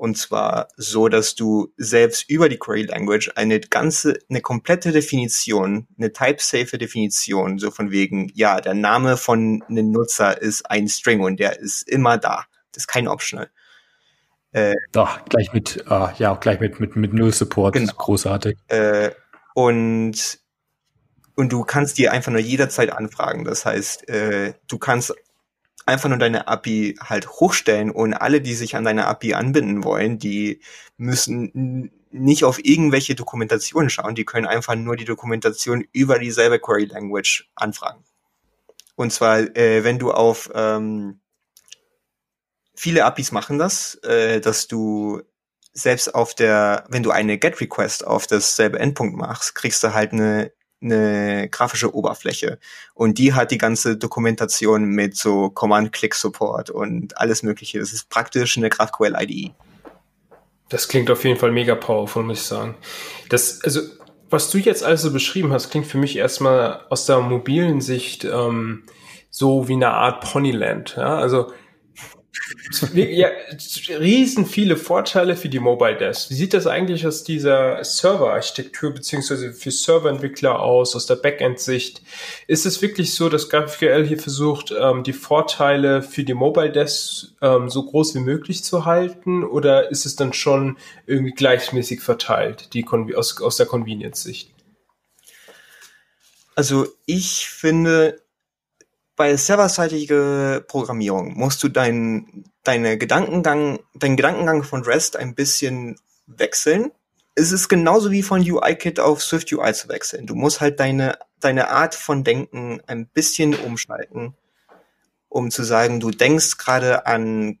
Und zwar so, dass du selbst über die Query Language eine ganze, eine komplette Definition, eine type-safe Definition, so von wegen, ja, der Name von einem Nutzer ist ein String und der ist immer da. Das ist kein Optional. Äh, Doch, gleich mit, uh, ja, auch gleich mit, mit, mit Null Support. Genau. Großartig. Äh, und, und du kannst dir einfach nur jederzeit anfragen. Das heißt, äh, du kannst einfach nur deine API halt hochstellen und alle, die sich an deine API anbinden wollen, die müssen nicht auf irgendwelche Dokumentationen schauen, die können einfach nur die Dokumentation über dieselbe Query Language anfragen. Und zwar, äh, wenn du auf ähm, viele APIs machen das, äh, dass du selbst auf der, wenn du eine GET Request auf dasselbe Endpunkt machst, kriegst du halt eine eine grafische Oberfläche und die hat die ganze Dokumentation mit so Command-Click-Support und alles mögliche. Das ist praktisch eine GraphQL IDE. Das klingt auf jeden Fall mega powerful, muss ich sagen. Das, also, was du jetzt also beschrieben hast, klingt für mich erstmal aus der mobilen Sicht ähm, so wie eine Art Ponyland. Ja? Also ja, riesen viele Vorteile für die Mobile Desk. Wie sieht das eigentlich aus dieser Server-Architektur beziehungsweise für Serverentwickler aus, aus der Backend-Sicht? Ist es wirklich so, dass GraphQL hier versucht, ähm, die Vorteile für die Mobile Desk ähm, so groß wie möglich zu halten oder ist es dann schon irgendwie gleichmäßig verteilt, die aus, aus der Convenience-Sicht? Also ich finde, bei serverseitiger Programmierung musst du dein, deine Gedankengang, deinen Gedankengang von REST ein bisschen wechseln. Es ist genauso wie von UIKit auf Swift UI zu wechseln. Du musst halt deine, deine Art von Denken ein bisschen umschalten, um zu sagen, du denkst gerade an,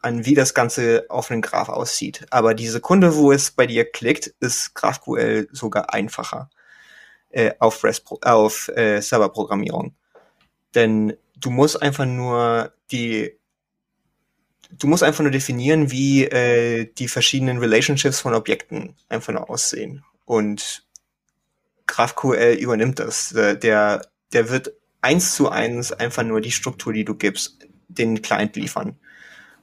an wie das Ganze auf einem Graph aussieht. Aber die Sekunde, wo es bei dir klickt, ist GraphQL sogar einfacher äh, auf, REST, auf äh, Serverprogrammierung. Denn du musst einfach nur die du musst einfach nur definieren, wie äh, die verschiedenen Relationships von Objekten einfach nur aussehen. Und GraphQL übernimmt das. Der, der wird eins zu eins einfach nur die Struktur, die du gibst, den Client liefern.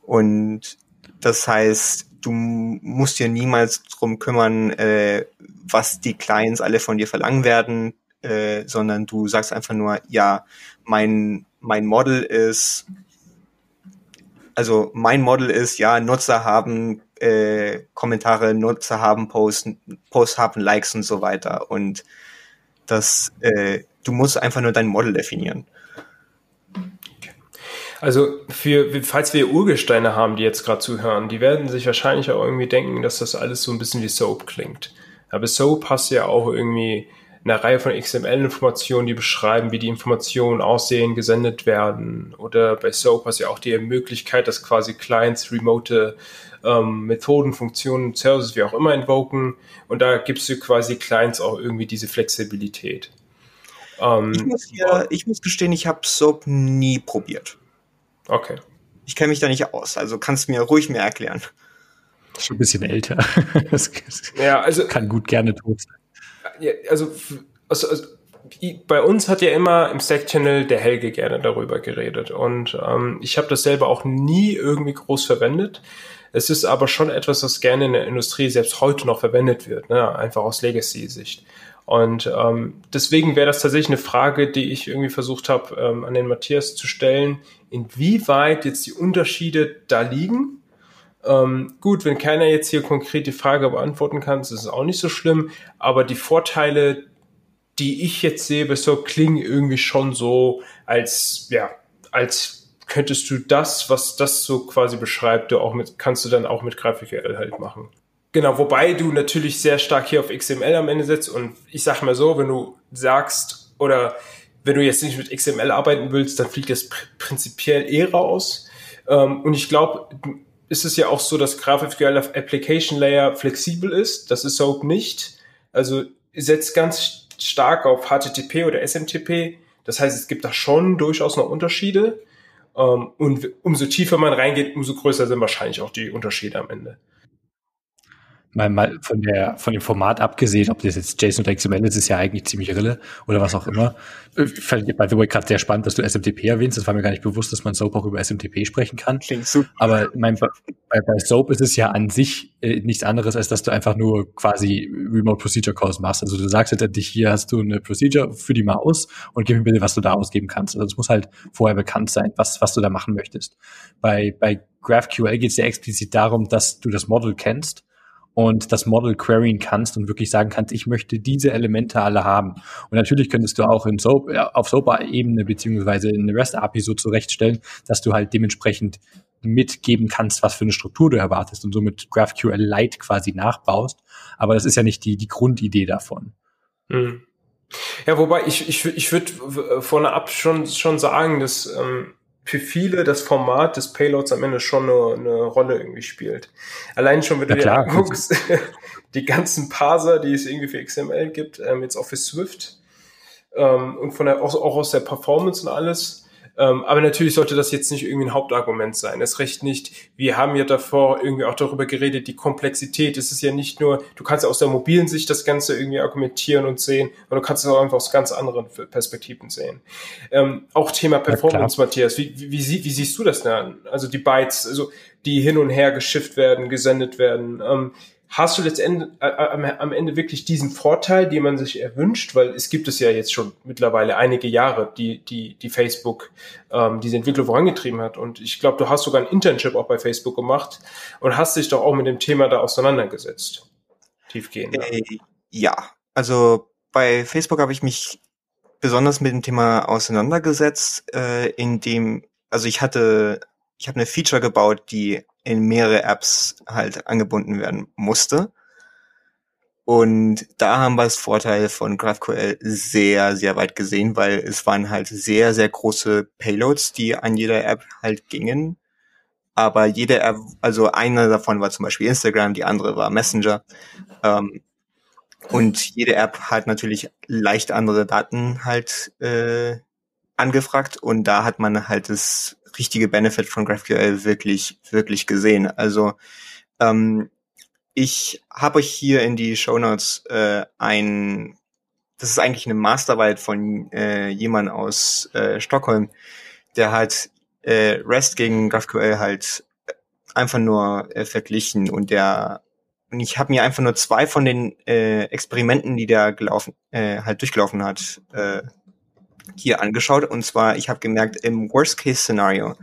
Und das heißt, du musst dir niemals drum kümmern, äh, was die Clients alle von dir verlangen werden, äh, sondern du sagst einfach nur, ja, mein, mein Model ist, also mein Model ist, ja, Nutzer haben äh, Kommentare, Nutzer haben Posts, Posts haben Likes und so weiter. Und das, äh, du musst einfach nur dein Model definieren. Also für, falls wir Urgesteine haben, die jetzt gerade zuhören, die werden sich wahrscheinlich auch irgendwie denken, dass das alles so ein bisschen wie Soap klingt. Aber Soap hast ja auch irgendwie eine Reihe von XML-Informationen, die beschreiben, wie die Informationen aussehen, gesendet werden. Oder bei Soap hast du ja auch die Möglichkeit, dass quasi Clients remote ähm, Methoden, Funktionen, Services, wie auch immer invoken. Und da gibst du quasi Clients auch irgendwie diese Flexibilität. Ähm, ich, muss hier, ich muss gestehen, ich habe Soap nie probiert. Okay. Ich kenne mich da nicht aus, also kannst du mir ruhig mehr erklären. Schon ein bisschen älter. das ja, also, kann gut gerne tot sein. Also, also, also bei uns hat ja immer im Stack-Channel der Helge gerne darüber geredet. Und ähm, ich habe das selber auch nie irgendwie groß verwendet. Es ist aber schon etwas, was gerne in der Industrie selbst heute noch verwendet wird, ne? einfach aus Legacy-Sicht. Und ähm, deswegen wäre das tatsächlich eine Frage, die ich irgendwie versucht habe, ähm, an den Matthias zu stellen, inwieweit jetzt die Unterschiede da liegen. Ähm, gut, wenn keiner jetzt hier konkret die Frage beantworten kann, ist es auch nicht so schlimm, aber die Vorteile, die ich jetzt sehe, so klingen irgendwie schon so, als, ja, als könntest du das, was das so quasi beschreibt, du auch mit, kannst du dann auch mit GraphQL halt machen. Genau, wobei du natürlich sehr stark hier auf XML am Ende setzt und ich sag mal so, wenn du sagst oder wenn du jetzt nicht mit XML arbeiten willst, dann fliegt das pr prinzipiell eh raus. Ähm, und ich glaube, ist es ja auch so, dass GraphQL auf Application Layer flexibel ist. Das ist SOAP nicht. Also setzt ganz stark auf HTTP oder SMTP. Das heißt, es gibt da schon durchaus noch Unterschiede. Ähm, und umso tiefer man reingeht, umso größer sind wahrscheinlich auch die Unterschiede am Ende mal, mal von der von dem Format abgesehen, ob das jetzt JSON oder XML ist, ist ja eigentlich ziemlich rille oder was auch immer. Ich fand by the way gerade sehr spannend, dass du SMTP erwähnst. Das war mir gar nicht bewusst, dass man Soap auch über SMTP sprechen kann. Klingt super. Aber mein, bei, bei Soap ist es ja an sich äh, nichts anderes, als dass du einfach nur quasi Remote Procedure Calls machst. Also du sagst letztendlich, hier hast du eine Procedure für die Maus und gib mir bitte, was du da ausgeben kannst. Also es muss halt vorher bekannt sein, was, was du da machen möchtest. Bei, bei GraphQL geht es ja explizit darum, dass du das Model kennst und das Model queryen kannst und wirklich sagen kannst, ich möchte diese Elemente alle haben. Und natürlich könntest du auch in Soap, äh, auf SOAP-Ebene beziehungsweise in eine REST-API so zurechtstellen, dass du halt dementsprechend mitgeben kannst, was für eine Struktur du erwartest und somit GraphQL Lite quasi nachbaust. Aber das ist ja nicht die, die Grundidee davon. Hm. Ja, wobei ich, ich, ich würde vorne ab schon, schon sagen, dass ähm, für viele das Format des Payloads am Ende schon eine, eine Rolle irgendwie spielt. Allein schon, wenn du ja, dir anguckst, die ganzen Parser, die es irgendwie für XML gibt, ähm, jetzt auch für Swift ähm, und von der, auch, auch aus der Performance und alles, ähm, aber natürlich sollte das jetzt nicht irgendwie ein Hauptargument sein. Es recht nicht. Wir haben ja davor irgendwie auch darüber geredet, die Komplexität. Es ist ja nicht nur, du kannst ja aus der mobilen Sicht das Ganze irgendwie argumentieren und sehen, aber du kannst es auch einfach aus ganz anderen Perspektiven sehen. Ähm, auch Thema Performance, ja, Matthias. Wie, wie, wie, wie, siehst du das denn? Also die Bytes, also die hin und her geschifft werden, gesendet werden. Ähm, hast du letztendlich äh, äh am Ende wirklich diesen Vorteil, den man sich erwünscht, weil es gibt es ja jetzt schon mittlerweile einige Jahre, die die die Facebook ähm, diese Entwicklung vorangetrieben hat und ich glaube, du hast sogar ein Internship auch bei Facebook gemacht und hast dich doch auch mit dem Thema da auseinandergesetzt. Tiefgehend. Äh, ja, also bei Facebook habe ich mich besonders mit dem Thema auseinandergesetzt, äh, in dem also ich hatte ich habe eine Feature gebaut, die in mehrere Apps halt angebunden werden musste. Und da haben wir das Vorteil von GraphQL sehr, sehr weit gesehen, weil es waren halt sehr, sehr große Payloads, die an jeder App halt gingen. Aber jede App, also eine davon war zum Beispiel Instagram, die andere war Messenger. Ähm, und jede App hat natürlich leicht andere Daten halt äh, angefragt und da hat man halt das richtige Benefit von GraphQL wirklich, wirklich gesehen. Also ähm, ich habe euch hier in die Show Notes äh, ein das ist eigentlich eine Masterarbeit von äh, jemand aus äh, Stockholm, der hat äh, REST gegen GraphQL halt einfach nur äh, verglichen und der und ich habe mir einfach nur zwei von den äh, Experimenten, die der gelaufen äh, halt durchgelaufen hat, äh, hier angeschaut. Und zwar, ich habe gemerkt, im Worst-Case-Szenario,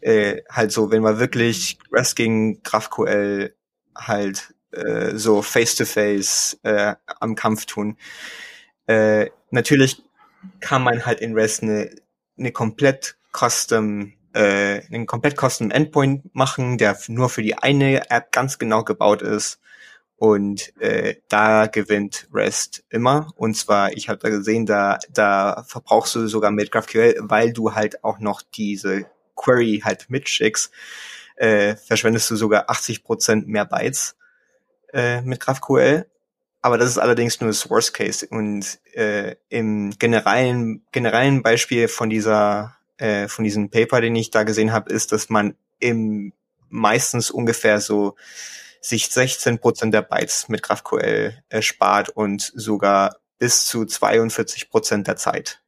äh, halt so, wenn wir wirklich REST gegen GraphQL halt äh, so face-to-face -face, äh, am Kampf tun, äh, natürlich kann man halt in REST eine, eine komplett custom äh, einen komplett custom Endpoint machen, der nur für die eine App ganz genau gebaut ist. Und äh, da gewinnt REST immer. Und zwar, ich habe da gesehen, da, da verbrauchst du sogar mit GraphQL, weil du halt auch noch diese Query halt mitschickst, äh, verschwendest du sogar 80% mehr Bytes äh, mit GraphQL. Aber das ist allerdings nur das Worst Case. Und äh, im generellen, generellen Beispiel von dieser äh, von diesem Paper, den ich da gesehen habe, ist, dass man im meistens ungefähr so sich 16 Prozent der Bytes mit GraphQL erspart und sogar bis zu 42 Prozent der Zeit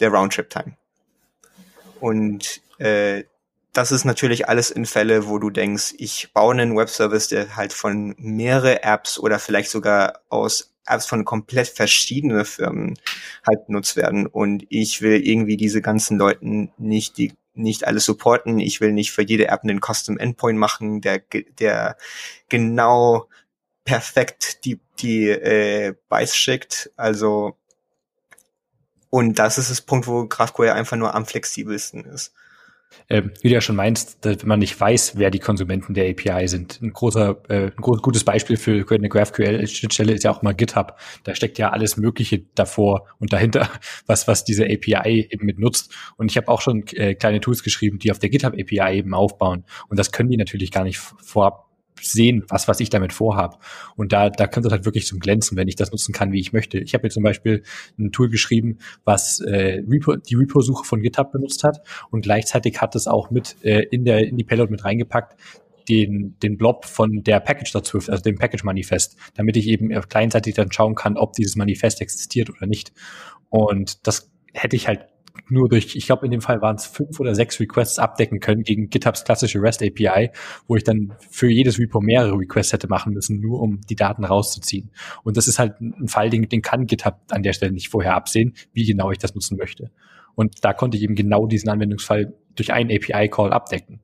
der Roundtrip-Time. Und äh, das ist natürlich alles in Fälle, wo du denkst, ich baue einen Webservice, der halt von mehrere Apps oder vielleicht sogar aus Apps von komplett verschiedenen Firmen halt benutzt werden. Und ich will irgendwie diese ganzen Leuten nicht die nicht alles supporten. Ich will nicht für jede App einen Custom Endpoint machen, der der genau perfekt die die äh, Bytes schickt. Also und das ist das Punkt, wo GraphQL einfach nur am flexibelsten ist. Ähm, wie du ja schon meinst, wenn man nicht weiß, wer die Konsumenten der API sind. Ein großer, äh, ein groß, gutes Beispiel für eine GraphQL-Schnittstelle ist ja auch mal GitHub. Da steckt ja alles Mögliche davor und dahinter, was, was diese API eben mit nutzt. Und ich habe auch schon äh, kleine Tools geschrieben, die auf der GitHub API eben aufbauen. Und das können die natürlich gar nicht vorab sehen, was, was ich damit vorhabe. Und da, da könnte es halt wirklich zum Glänzen, wenn ich das nutzen kann, wie ich möchte. Ich habe jetzt zum Beispiel ein Tool geschrieben, was äh, Repo, die Repo-Suche von GitHub benutzt hat und gleichzeitig hat es auch mit äh, in, der, in die Payload mit reingepackt, den, den Blob von der Package dazu, also dem Package-Manifest, damit ich eben kleinseitig dann schauen kann, ob dieses Manifest existiert oder nicht. Und das hätte ich halt nur durch, ich glaube in dem Fall waren es fünf oder sechs Requests abdecken können gegen GitHubs klassische REST API, wo ich dann für jedes Repo mehrere Requests hätte machen müssen, nur um die Daten rauszuziehen. Und das ist halt ein Fall, den, den kann GitHub an der Stelle nicht vorher absehen, wie genau ich das nutzen möchte. Und da konnte ich eben genau diesen Anwendungsfall durch einen API-Call abdecken.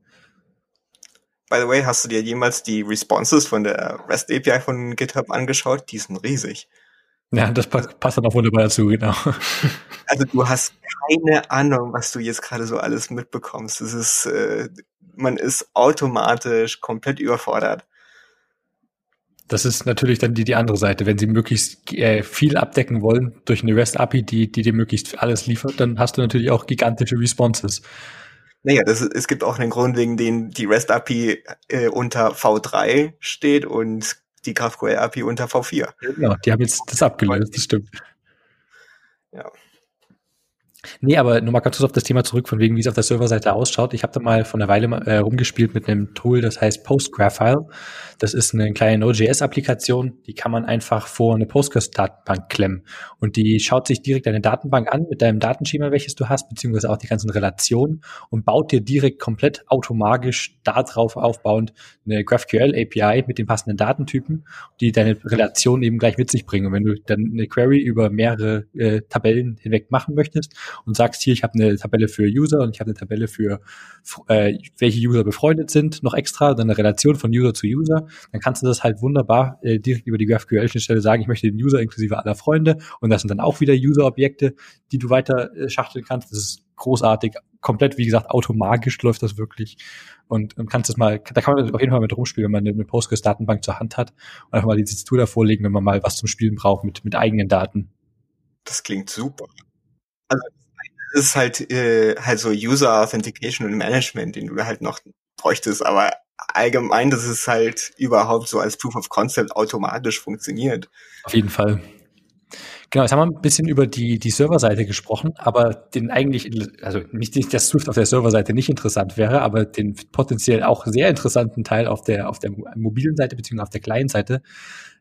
By the way, hast du dir jemals die Responses von der REST API von GitHub angeschaut? Die sind riesig. Ja, das passt dann auch wunderbar dazu, genau. Also du hast keine Ahnung, was du jetzt gerade so alles mitbekommst. Es ist, äh, man ist automatisch komplett überfordert. Das ist natürlich dann die, die andere Seite. Wenn sie möglichst äh, viel abdecken wollen durch eine REST-API, die, die dir möglichst alles liefert, dann hast du natürlich auch gigantische Responses. Naja, das, es gibt auch einen Grund, wegen dem die REST-API äh, unter V3 steht und die GraphQL-API unter V4. Genau, die haben jetzt das abgelöst, das stimmt. Ja. Nee, aber nur mal ganz kurz auf das Thema zurück, von wegen, wie es auf der Serverseite ausschaut. Ich habe da mal vor einer Weile äh, rumgespielt mit einem Tool, das heißt PostGraphile. Das ist eine kleine Node.js-Applikation, die kann man einfach vor eine Postgres-Datenbank klemmen. Und die schaut sich direkt deine Datenbank an mit deinem Datenschema, welches du hast, beziehungsweise auch die ganzen Relationen und baut dir direkt komplett automatisch darauf aufbauend eine GraphQL-API mit den passenden Datentypen, die deine Relation eben gleich mit sich bringen. Und wenn du dann eine Query über mehrere äh, Tabellen hinweg machen möchtest und sagst, hier, ich habe eine Tabelle für User und ich habe eine Tabelle für äh, welche User befreundet sind, noch extra, dann eine Relation von User zu User, dann kannst du das halt wunderbar äh, direkt über die GraphQL-Schnittstelle sagen, ich möchte den User inklusive aller Freunde und das sind dann auch wieder User-Objekte, die du weiter äh, schachteln kannst. Das ist großartig, komplett, wie gesagt, automagisch läuft das wirklich und, und kannst das mal, da kann man auf jeden Fall mit rumspielen, wenn man eine Postgres-Datenbank zur Hand hat und einfach mal dieses Tool da vorlegen, wenn man mal was zum Spielen braucht mit, mit eigenen Daten. Das klingt super. Also ist halt äh, halt so User Authentication und Management, den du halt noch bräuchtest, aber allgemein, dass es halt überhaupt so als Proof of Concept automatisch funktioniert. Auf jeden Fall. Genau, jetzt haben wir ein bisschen über die, die Serverseite gesprochen, aber den eigentlich, also nicht, dass Swift auf der Serverseite nicht interessant wäre, aber den potenziell auch sehr interessanten Teil auf der, auf der mobilen Seite beziehungsweise auf der kleinen Seite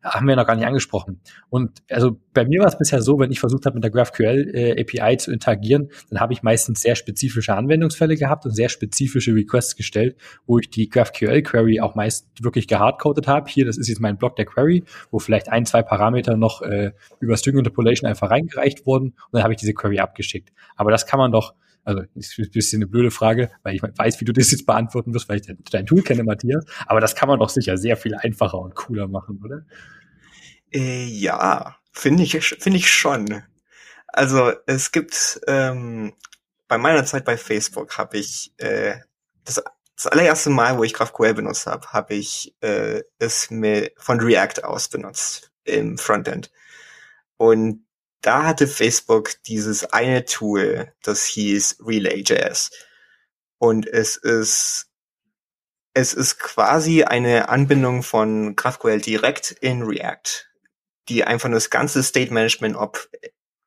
haben wir noch gar nicht angesprochen. Und also bei mir war es bisher so, wenn ich versucht habe, mit der GraphQL äh, zu interagieren, dann habe ich meistens sehr spezifische Anwendungsfälle gehabt und sehr spezifische Requests gestellt, wo ich die GraphQL Query auch meist wirklich gehardcoded habe. Hier, das ist jetzt mein Block der Query, wo vielleicht ein, zwei Parameter noch äh, über String Interpolation einfach reingereicht wurden und dann habe ich diese Query abgeschickt. Aber das kann man doch also ist ein bisschen eine blöde Frage, weil ich weiß, wie du das jetzt beantworten wirst, weil ich dein Tool kenne, Matthias. Aber das kann man doch sicher sehr viel einfacher und cooler machen, oder? Äh, ja, finde ich, finde ich schon. Also es gibt ähm, bei meiner Zeit bei Facebook habe ich äh, das, das allererste Mal, wo ich GraphQL benutzt habe, habe ich äh, es mir von React aus benutzt im Frontend. Und da hatte Facebook dieses eine Tool, das hieß Relay.js. Und es ist, es ist quasi eine Anbindung von GraphQL direkt in React, die einfach das ganze State Management, ob,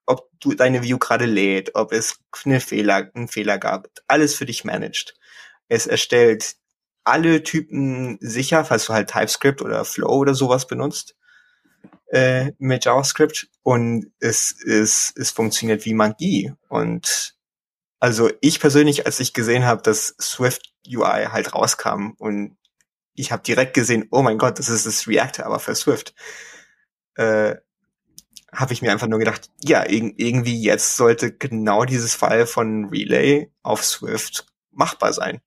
ob du deine View gerade lädt, ob es eine Fehler, einen Fehler gab, alles für dich managt. Es erstellt alle Typen sicher, falls du halt TypeScript oder Flow oder sowas benutzt äh, mit JavaScript und es, es, es funktioniert wie Magie. Und also ich persönlich, als ich gesehen habe, dass Swift UI halt rauskam und ich habe direkt gesehen, oh mein Gott, das ist das React, aber für Swift, äh, habe ich mir einfach nur gedacht, ja, irgendwie jetzt sollte genau dieses Fall von Relay auf Swift machbar sein.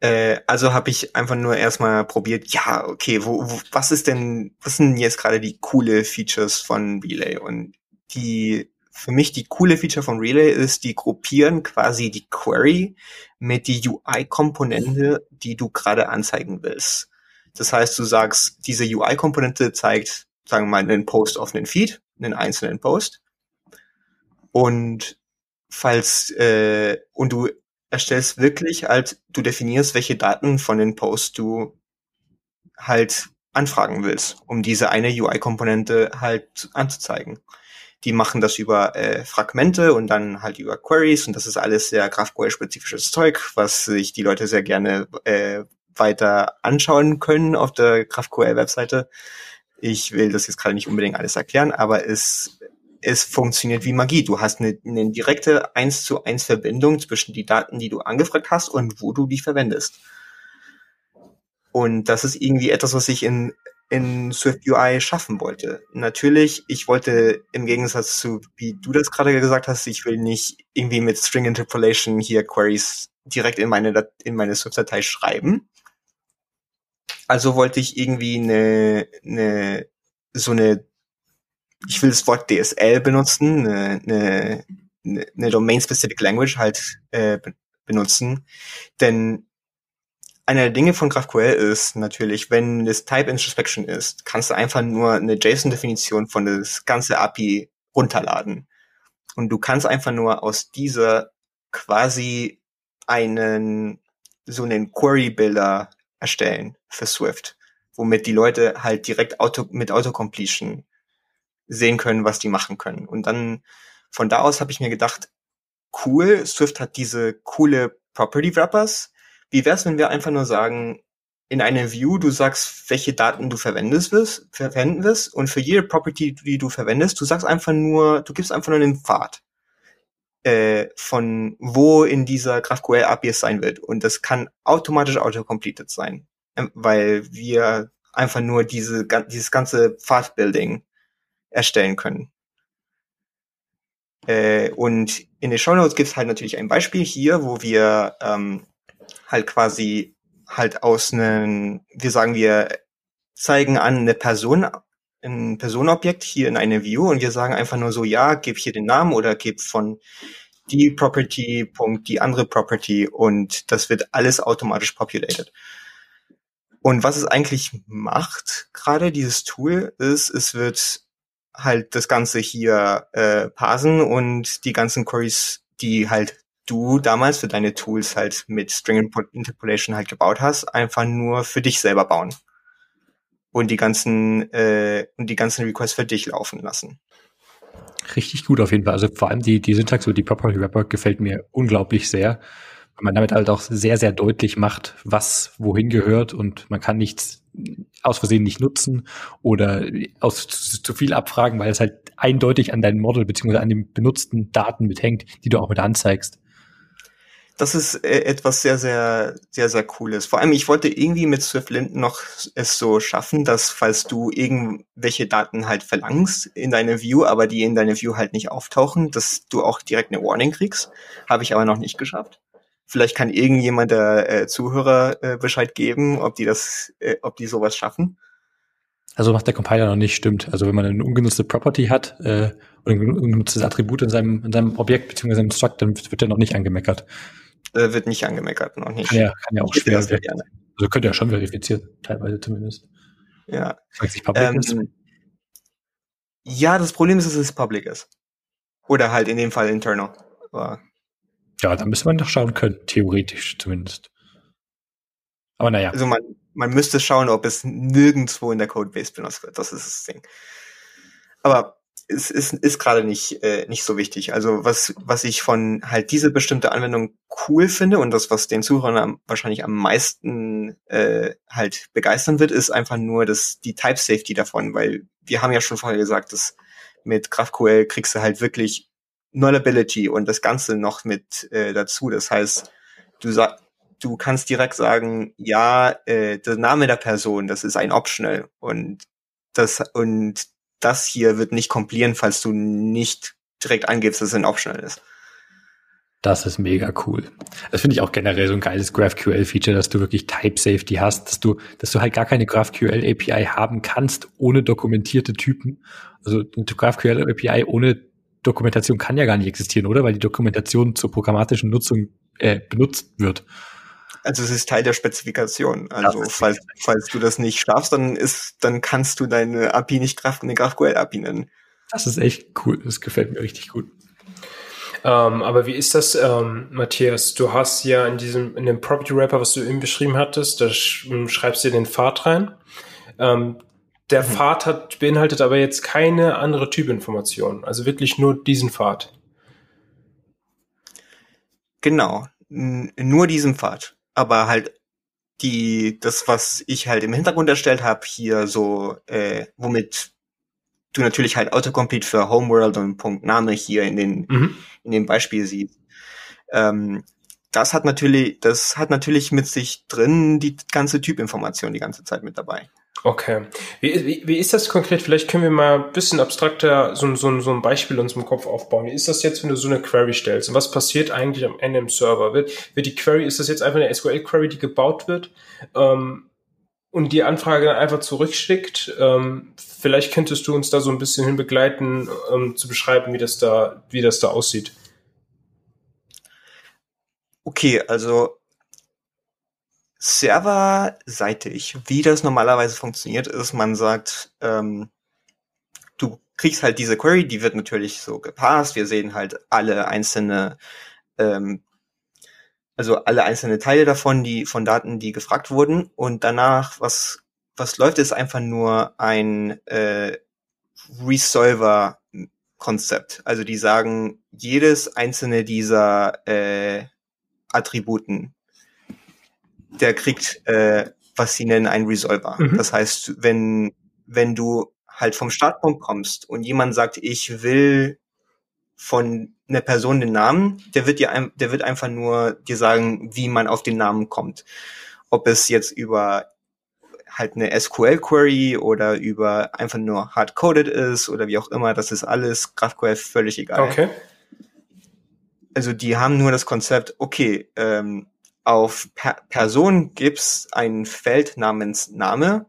Äh, also habe ich einfach nur erstmal probiert, ja, okay, wo, wo, was ist denn, was sind jetzt gerade die coole Features von Relay? Und die, für mich die coole Feature von Relay ist, die gruppieren quasi die Query mit die UI-Komponente, die du gerade anzeigen willst. Das heißt, du sagst, diese UI-Komponente zeigt, sagen wir mal, einen Post auf einen Feed, einen einzelnen Post. Und falls äh, und du erstellst wirklich halt, du definierst, welche Daten von den Posts du halt anfragen willst, um diese eine UI-Komponente halt anzuzeigen. Die machen das über äh, Fragmente und dann halt über Queries und das ist alles sehr GraphQL-spezifisches Zeug, was sich die Leute sehr gerne äh, weiter anschauen können auf der GraphQL-Webseite. Ich will das jetzt gerade nicht unbedingt alles erklären, aber es es funktioniert wie Magie. Du hast eine, eine direkte 1 zu 1 Verbindung zwischen die Daten, die du angefragt hast und wo du die verwendest. Und das ist irgendwie etwas, was ich in, in Swift UI schaffen wollte. Natürlich, ich wollte im Gegensatz zu, wie du das gerade gesagt hast, ich will nicht irgendwie mit String Interpolation hier Queries direkt in meine, in meine Swift-Datei schreiben. Also wollte ich irgendwie eine, eine, so eine ich will das Wort DSL benutzen, eine, eine, eine Domain-Specific Language halt äh, benutzen. Denn eine der Dinge von GraphQL ist natürlich, wenn das Type Introspection ist, kannst du einfach nur eine JSON-Definition von das ganze API runterladen. Und du kannst einfach nur aus dieser quasi einen, so einen Query-Builder erstellen für Swift, womit die Leute halt direkt Auto, mit Autocompletion sehen können, was die machen können. Und dann von da aus habe ich mir gedacht, cool, Swift hat diese coole Property Wrappers. Wie wär's, wenn wir einfach nur sagen, in einer View, du sagst, welche Daten du verwendest wirst, verwenden wirst und für jede Property, die du verwendest, du sagst einfach nur, du gibst einfach nur den Pfad äh, von wo in dieser GraphQL API es sein wird und das kann automatisch autocompleted sein, ähm, weil wir einfach nur diese dieses ganze Pfadbuilding erstellen können. Äh, und in den Show Notes gibt es halt natürlich ein Beispiel hier, wo wir ähm, halt quasi halt aus einem, wir sagen, wir zeigen an eine Person, ein Personenobjekt hier in eine View und wir sagen einfach nur so, ja, gib hier den Namen oder gib von die Property, Punkt, die andere Property und das wird alles automatisch populated. Und was es eigentlich macht, gerade dieses Tool, ist, es wird halt das Ganze hier äh, parsen und die ganzen Queries, die halt du damals für deine Tools halt mit String Interpolation halt gebaut hast, einfach nur für dich selber bauen. Und die ganzen, äh, und die ganzen Requests für dich laufen lassen. Richtig gut auf jeden Fall. Also vor allem die, die Syntax und die Property Wrapper gefällt mir unglaublich sehr. Man damit halt auch sehr, sehr deutlich macht, was wohin gehört und man kann nichts aus Versehen nicht nutzen oder aus zu, zu viel abfragen, weil es halt eindeutig an deinem Model beziehungsweise an den benutzten Daten mithängt, die du auch mit anzeigst. Das ist äh, etwas sehr, sehr, sehr, sehr cooles. Vor allem, ich wollte irgendwie mit SwiftLint noch es so schaffen, dass falls du irgendwelche Daten halt verlangst in deine View, aber die in deine View halt nicht auftauchen, dass du auch direkt eine Warning kriegst. Habe ich aber noch nicht geschafft. Vielleicht kann irgendjemand der äh, Zuhörer äh, Bescheid geben, ob die das, äh, ob die sowas schaffen. Also macht der Compiler noch nicht, stimmt. Also wenn man eine ungenutzte Property hat äh, oder ein ungenutztes Attribut in seinem, in seinem Objekt bzw. seinem Struct, dann wird der noch nicht angemeckert. Äh, wird nicht angemeckert, noch nicht. Kann ja, kann ja auch schwer das werden. Also könnte ja schon verifiziert, teilweise zumindest. Ja. Sagt sich Public Ähm, ist. ja, das Problem ist, dass es public ist. Oder halt in dem Fall internal. Aber Ja, da müsste man doch schauen können, theoretisch zumindest. Aber naja, Also man, man müsste schauen, ob es nirgendwo in der Codebase benutzt wird. Das ist das Ding. Aber es ist, ist gerade nicht, äh, nicht so wichtig. Also was, was ich von halt diese bestimmte Anwendung cool finde und das, was den Zuhörern am, wahrscheinlich am meisten äh, halt begeistern wird, ist einfach nur das, die Type Safety davon, weil wir haben ja schon vorher gesagt, dass mit GraphQL kriegst du halt wirklich Nullability und das Ganze noch mit äh, dazu. Das heißt, du sagst, du kannst direkt sagen, ja, äh, der Name der Person, das ist ein Optional und das und das hier wird nicht komplieren, falls du nicht direkt angibst, dass es ein Optional ist. das ist mega cool. Das finde ich auch generell so ein geiles GraphQL-Feature, dass du wirklich Type Safety hast, dass du, dass du halt gar keine GraphQL API haben kannst ohne dokumentierte Typen. Also eine GraphQL API ohne Dokumentation kann ja gar nicht existieren, oder? Weil die Dokumentation zur programmatischen Nutzung äh, benutzt wird. Also es ist Teil der Spezifikation. Also falls, falls du das nicht schaffst, dann ist, dann kannst du deine API nicht Graph, eine GraphQL API nennen. Das ist echt cool. Das gefällt mir richtig gut. Ähm, aber wie ist das, ähm, Matthias? Du hast ja in diesem, in dem Property Wrapper, was du eben beschrieben hattest, da sch schreibst du den Pfad rein. Ähm, der Pfad hat, beinhaltet aber jetzt keine andere Typinformation, also wirklich nur diesen Pfad. Genau. Nur diesen Pfad. Aber halt die, das, was ich halt im Hintergrund erstellt habe, hier so, äh, womit du natürlich halt Autocomplete für Homeworld und Punkt Name hier in den, Mhm. in dem Beispiel siehst. Ähm, das hat natürlich, das hat natürlich mit sich drin die ganze Typinformation die ganze Zeit mit dabei. Okay. Wie, wie, wie ist das konkret? Vielleicht können wir mal ein bisschen abstrakter so, so, so ein Beispiel uns im Kopf aufbauen. Wie ist das jetzt, wenn du so eine Query stellst? Und was passiert eigentlich am Ende im Server? Wird, wird die Query, ist das jetzt einfach eine SQL-Query, die gebaut wird ähm, und die Anfrage dann einfach zurückschickt? Ähm, vielleicht könntest du uns da so ein bisschen hin begleiten, ähm, zu beschreiben, wie das da, wie das da aussieht. Okay, also serverseitig, wie das normalerweise funktioniert, ist, man sagt, ähm, du kriegst halt diese Query, die wird natürlich so gepasst. Wir sehen halt alle einzelne, ähm, also alle einzelne Teile davon, die von Daten, die gefragt wurden. Und danach, was was läuft, ist einfach nur ein äh, Resolver-Konzept. Also die sagen, jedes einzelne dieser äh, Attributen, der kriegt, äh, was sie nennen, ein Resolver. Mhm. Das heißt, wenn, wenn du halt vom Startpunkt kommst und jemand sagt, ich will von einer Person den Namen, der wird dir, der wird einfach nur dir sagen, wie man auf den Namen kommt. Ob es jetzt über halt eine SQL-Query oder über einfach nur hard-coded ist oder wie auch immer, das ist alles GraphQL völlig egal Okay. also die haben nur das Konzept, okay, ähm, auf per Person gibt's ein Feld namens Name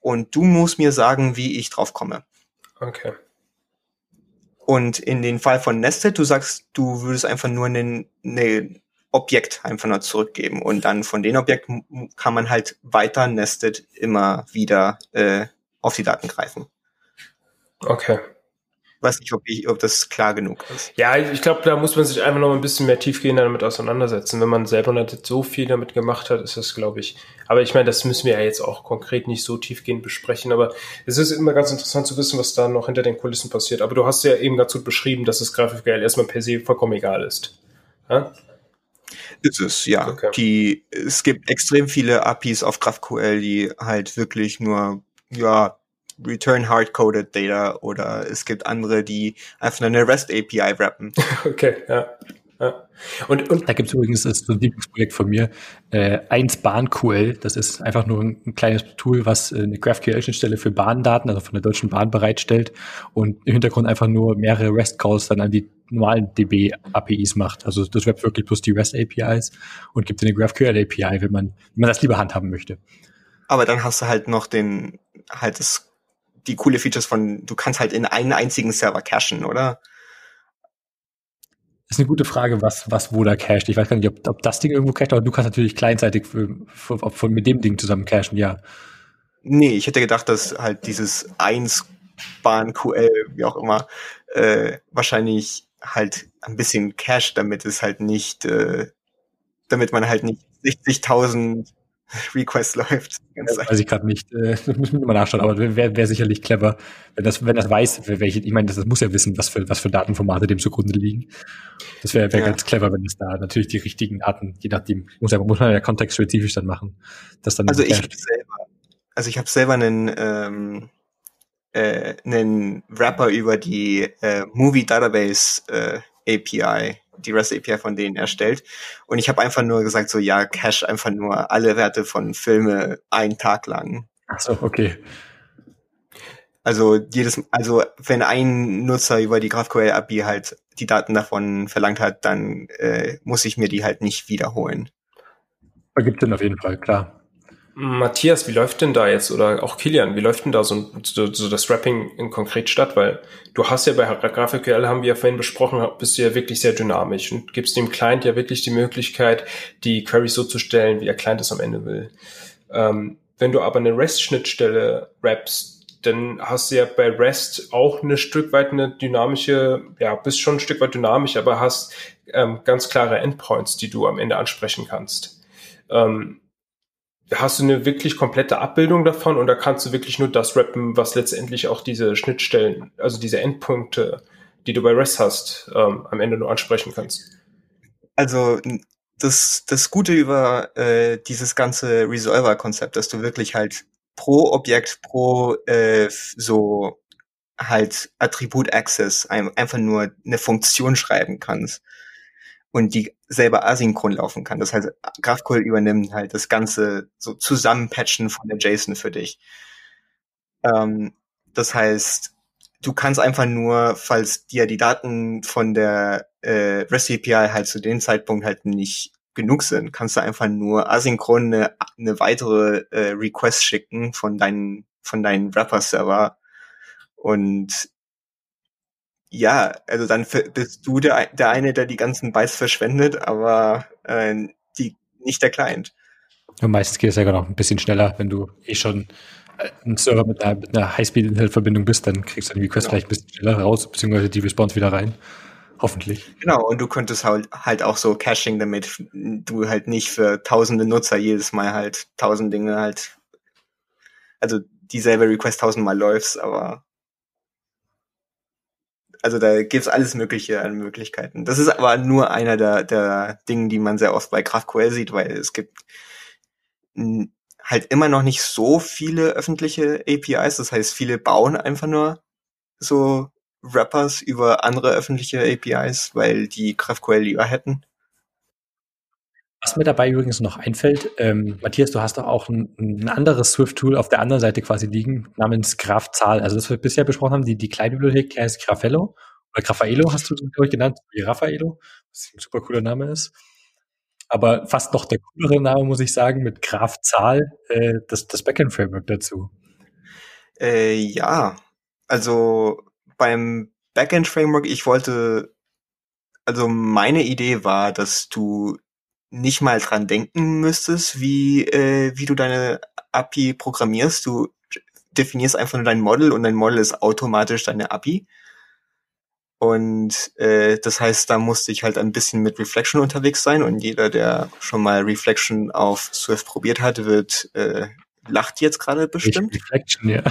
und du musst mir sagen, wie ich drauf komme. Okay. Und in den Fall von Nested, du sagst, du würdest einfach nur ein ne Objekt einfach nur zurückgeben und dann von dem Objekt kann man halt weiter Nested immer wieder äh, auf die Daten greifen. Okay. Weiß nicht, ob, ich, ob das klar genug ist. Ja, ich glaube, da muss man sich einfach noch ein bisschen mehr tiefgehender damit auseinandersetzen. Wenn man selber nicht so viel damit gemacht hat, ist das, glaube ich. Aber ich meine, das müssen wir ja jetzt auch konkret nicht so tiefgehend besprechen. Aber es ist immer ganz interessant zu wissen, was da noch hinter den Kulissen passiert. Aber du hast ja eben ganz gut beschrieben, dass das GraphQL erstmal per se vollkommen egal ist. Ja? Ist es, ja. Okay. Die, es gibt extrem viele APIs auf GraphQL, die halt wirklich nur, ja, Return Hardcoded Data oder es gibt andere, die einfach eine REST API wrappen. Okay, ja. Ja. Und, und da gibt es übrigens das ist so ein Lieblingsprojekt von mir, äh, 1 BahnQL. Das ist einfach nur ein, ein kleines Tool, was äh, eine GraphQL-Schnittstelle für Bahndaten, also von der Deutschen Bahn bereitstellt und im Hintergrund einfach nur mehrere REST-Calls dann an die normalen DB-APIs macht. Also das webbt wirklich plus die REST-APIs und gibt eine GraphQL-API, wenn man, wenn man das lieber handhaben möchte. Aber dann hast du halt noch den, halt das, die coole Features von, du kannst halt in einen einzigen Server cachen, oder? ist eine gute Frage, was, was wo da cached. Ich weiß gar nicht, ob, ob das Ding irgendwo cached, aber du kannst natürlich kleinzeitig für, für, für, mit dem Ding zusammen cachen, ja. Nee, ich hätte gedacht, dass halt dieses 1 Bahn QL, wie auch immer, äh, wahrscheinlich halt ein bisschen cached, damit es halt nicht, äh, damit man halt nicht 60.000 Request läuft. Das weiß ich gerade nicht. Äh, das müssen wir mal nachschauen, aber wäre wär sicherlich clever, wenn das, wenn das weiß, welche, ich meine, das, das muss ja wissen, was für, was für Datenformate dem zugrunde liegen. Das wäre wär ja. ganz clever, wenn es da natürlich die richtigen Daten, je nachdem, muss, ja, muss man ja kontextspezifisch dann machen. Das dann also ich habe selber, also ich habe selber einen, ähm, äh, einen Wrapper über die äh, Movie Database äh, API die REST API von denen erstellt. Und ich habe einfach nur gesagt, so ja, cache einfach nur alle Werte von Filme einen Tag lang. Ach so, okay. Also jedes, also wenn ein Nutzer über die GraphQL API halt die Daten davon verlangt hat, dann äh, muss ich mir die halt nicht wiederholen. Ergibt Sinn auf jeden Fall, klar. Matthias, wie läuft denn da jetzt, oder auch Kilian, wie läuft denn da so, so, das Wrapping in konkret statt? Weil du hast ja bei GraphQL, haben wir ja vorhin besprochen, bist du ja wirklich sehr dynamisch und gibst dem Client ja wirklich die Möglichkeit, die Queries so zu stellen, wie der Client es am Ende will. Ähm, wenn du aber eine REST-Schnittstelle wrappst, dann hast du ja bei REST auch eine Stück weit eine dynamische, ja, bist schon ein Stück weit dynamisch, aber hast ähm, ganz klare Endpoints, die du am Ende ansprechen kannst. Ähm, hast du eine wirklich komplette Abbildung davon und da kannst du wirklich nur das rappen, was letztendlich auch diese Schnittstellen, also diese Endpunkte, die du bei REST hast, ähm, am Ende nur ansprechen kannst. Also das, das Gute über äh, dieses ganze Resolver-Konzept, dass du wirklich halt pro Objekt, pro äh, so halt Attribut Access ein, einfach nur eine Funktion schreiben kannst und die selber asynchron laufen kann. Das heißt, GraphQL übernimmt halt das ganze so Zusammenpatchen von der JSON für dich. Ähm, das heißt, du kannst einfach nur, falls dir die Daten von der äh, REST API halt zu dem Zeitpunkt halt nicht genug sind, kannst du einfach nur asynchron eine, eine weitere äh, Request schicken von deinen von deinen Wrapper-Server und ja, also dann bist du der, der eine, der die ganzen Bytes verschwendet, aber äh, die nicht der Client. Und meistens geht es ja noch ein bisschen schneller, wenn du eh schon äh, ein Server mit einer, einer High-Speed-Internet-Verbindung bist, dann kriegst du den Request genau. vielleicht ein bisschen schneller raus, beziehungsweise die Response wieder rein. Hoffentlich. Genau, und du könntest halt, halt auch so Caching, damit du halt nicht für tausende Nutzer jedes Mal halt tausend Dinge halt, also dieselbe Request tausendmal läufst, aber also da gibt's alles Mögliche an Möglichkeiten. Das ist aber nur einer der, der Dinge, die man sehr oft bei GraphQL sieht, weil es gibt halt immer noch nicht so viele öffentliche APIs. Das heißt, viele bauen einfach nur so Wrappers über andere öffentliche APIs, weil die GraphQL lieber hätten. Was mir dabei übrigens noch einfällt, ähm, Matthias, du hast doch auch ein, ein anderes Swift-Tool auf der anderen Seite quasi liegen, namens GraphZahl. Also das wir bisher besprochen haben, die, die Kleinbibliothek heißt Graphello oder Graphaelo hast du, glaube ich, genannt, wie Raffaello, was ein super cooler Name ist. Aber fast noch der coolere Name, muss ich sagen, mit GraphZahl, äh, das, das Backend-Framework dazu. Äh, ja, also beim Backend-Framework, ich wollte, also meine Idee war, dass du nicht mal dran denken müsstest, wie, äh, wie du deine API programmierst. Du definierst einfach nur dein Model und dein Model ist automatisch deine API. Und äh, das heißt, da musste ich halt ein bisschen mit Reflection unterwegs sein und jeder, der schon mal Reflection auf Swift probiert hat, wird äh, lacht jetzt gerade bestimmt. Reflection, ja.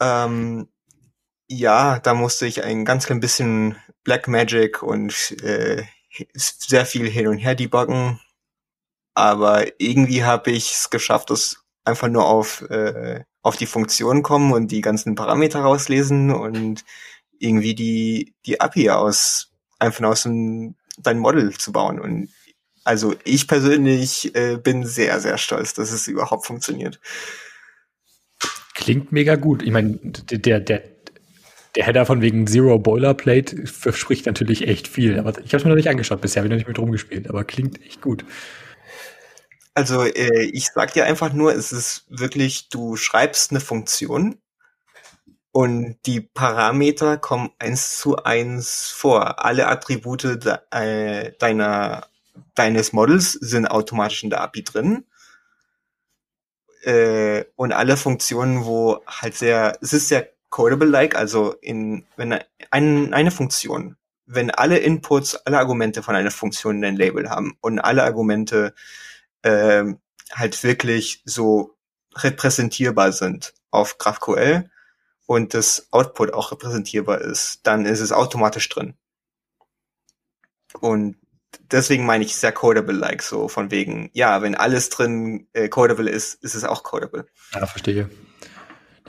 ähm, ja, da musste ich ein ganz klein bisschen Black Magic und äh, sehr viel hin und her debuggen. Aber irgendwie habe ich es geschafft, das einfach nur auf, äh, auf die Funktion kommen und die ganzen Parameter rauslesen und irgendwie die, die API aus, einfach aus dem, dein Model zu bauen. Und also ich persönlich äh, bin sehr, sehr stolz, dass es überhaupt funktioniert. Klingt mega gut. Ich meine, der, der, der Header von wegen Zero Boilerplate verspricht natürlich echt viel. Aber ich habe es mir noch nicht angeschaut bisher, habe ich noch nicht mit rumgespielt, aber klingt echt gut. Also äh, ich sag dir einfach nur, es ist wirklich, du schreibst eine Funktion und die Parameter kommen eins zu eins vor. Alle Attribute de, äh, deiner deines Models sind automatisch in der API drin. Äh, und alle Funktionen, wo halt sehr, es ist sehr codable-like, also in, wenn ein, eine Funktion, wenn alle Inputs, alle Argumente von einer Funktion ein Label haben und alle Argumente äh, halt wirklich so repräsentierbar sind auf GraphQL und das Output auch repräsentierbar ist, dann ist es automatisch drin. Und deswegen meine ich sehr codable-like, so von wegen, ja, wenn alles drin äh, codable ist, ist es auch codable. Ja, verstehe.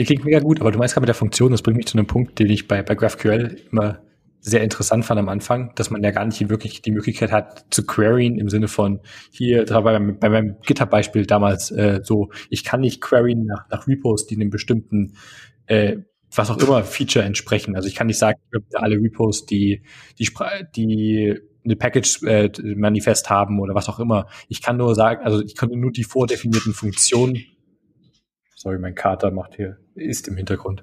Die klingt mega gut, aber du meinst gerade mit der Funktion, das bringt mich zu einem Punkt, den ich bei, bei GraphQL immer sehr interessant fand am Anfang, dass man ja gar nicht wirklich die Möglichkeit hat zu queryen im Sinne von hier bei bei meinem GitHub-Beispiel damals äh, so, ich kann nicht queryen nach, nach Repos, die einem bestimmten äh, was auch immer Feature entsprechen. Also ich kann nicht sagen, alle Repos, die die die eine Package äh, Manifest haben oder was auch immer. Ich kann nur sagen, also ich kann nur die vordefinierten Funktionen. Sorry, mein Kater macht hier ist im Hintergrund.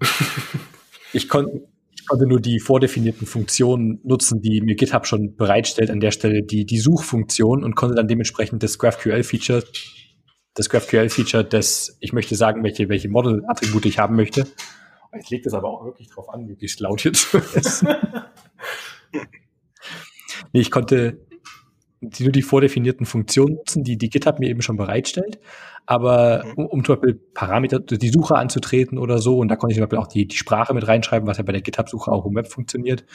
ich konnte ich konnte nur die vordefinierten Funktionen nutzen, die mir GitHub schon bereitstellt, an der Stelle die, die Suchfunktion und konnte dann dementsprechend das GraphQL-Feature, das GraphQL-Feature, das ich möchte sagen, welche, welche Model-Attribute ich haben möchte. Ich lege das aber auch wirklich drauf an, wie es laut jetzt. Nee, ich konnte die, nur die vordefinierten Funktionen nutzen, die die GitHub mir eben schon bereitstellt. Aber mhm. um, um zum Beispiel Parameter, die Suche anzutreten oder so, und da konnte ich zum Beispiel auch die, die Sprache mit reinschreiben, was ja bei der GitHub-Suche auch im Web funktioniert.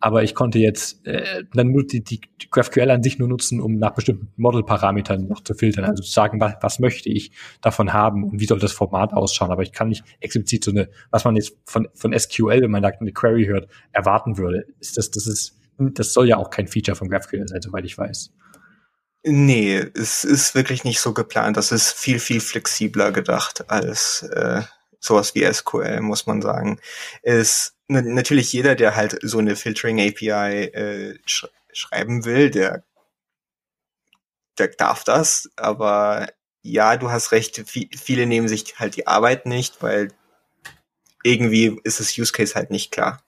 Aber ich konnte jetzt äh, dann nur die, die, die GraphQL an sich nur nutzen, um nach bestimmten Model-Parametern noch zu filtern. Also zu sagen, was, was möchte ich davon haben und wie soll das Format ausschauen. Aber ich kann nicht explizit so eine, was man jetzt von, von SQL, wenn man da eine Query hört, erwarten würde. Ist das, das ist das soll ja auch kein Feature von GraphQL sein, soweit ich weiß. Nee, es ist wirklich nicht so geplant. Das ist viel, viel flexibler gedacht als äh, sowas wie SQL, muss man sagen. Ist natürlich jeder, der halt so eine Filtering API äh, sch schreiben will, der, der darf das. Aber ja, du hast recht, viele nehmen sich halt die Arbeit nicht, weil irgendwie ist das Use Case halt nicht klar.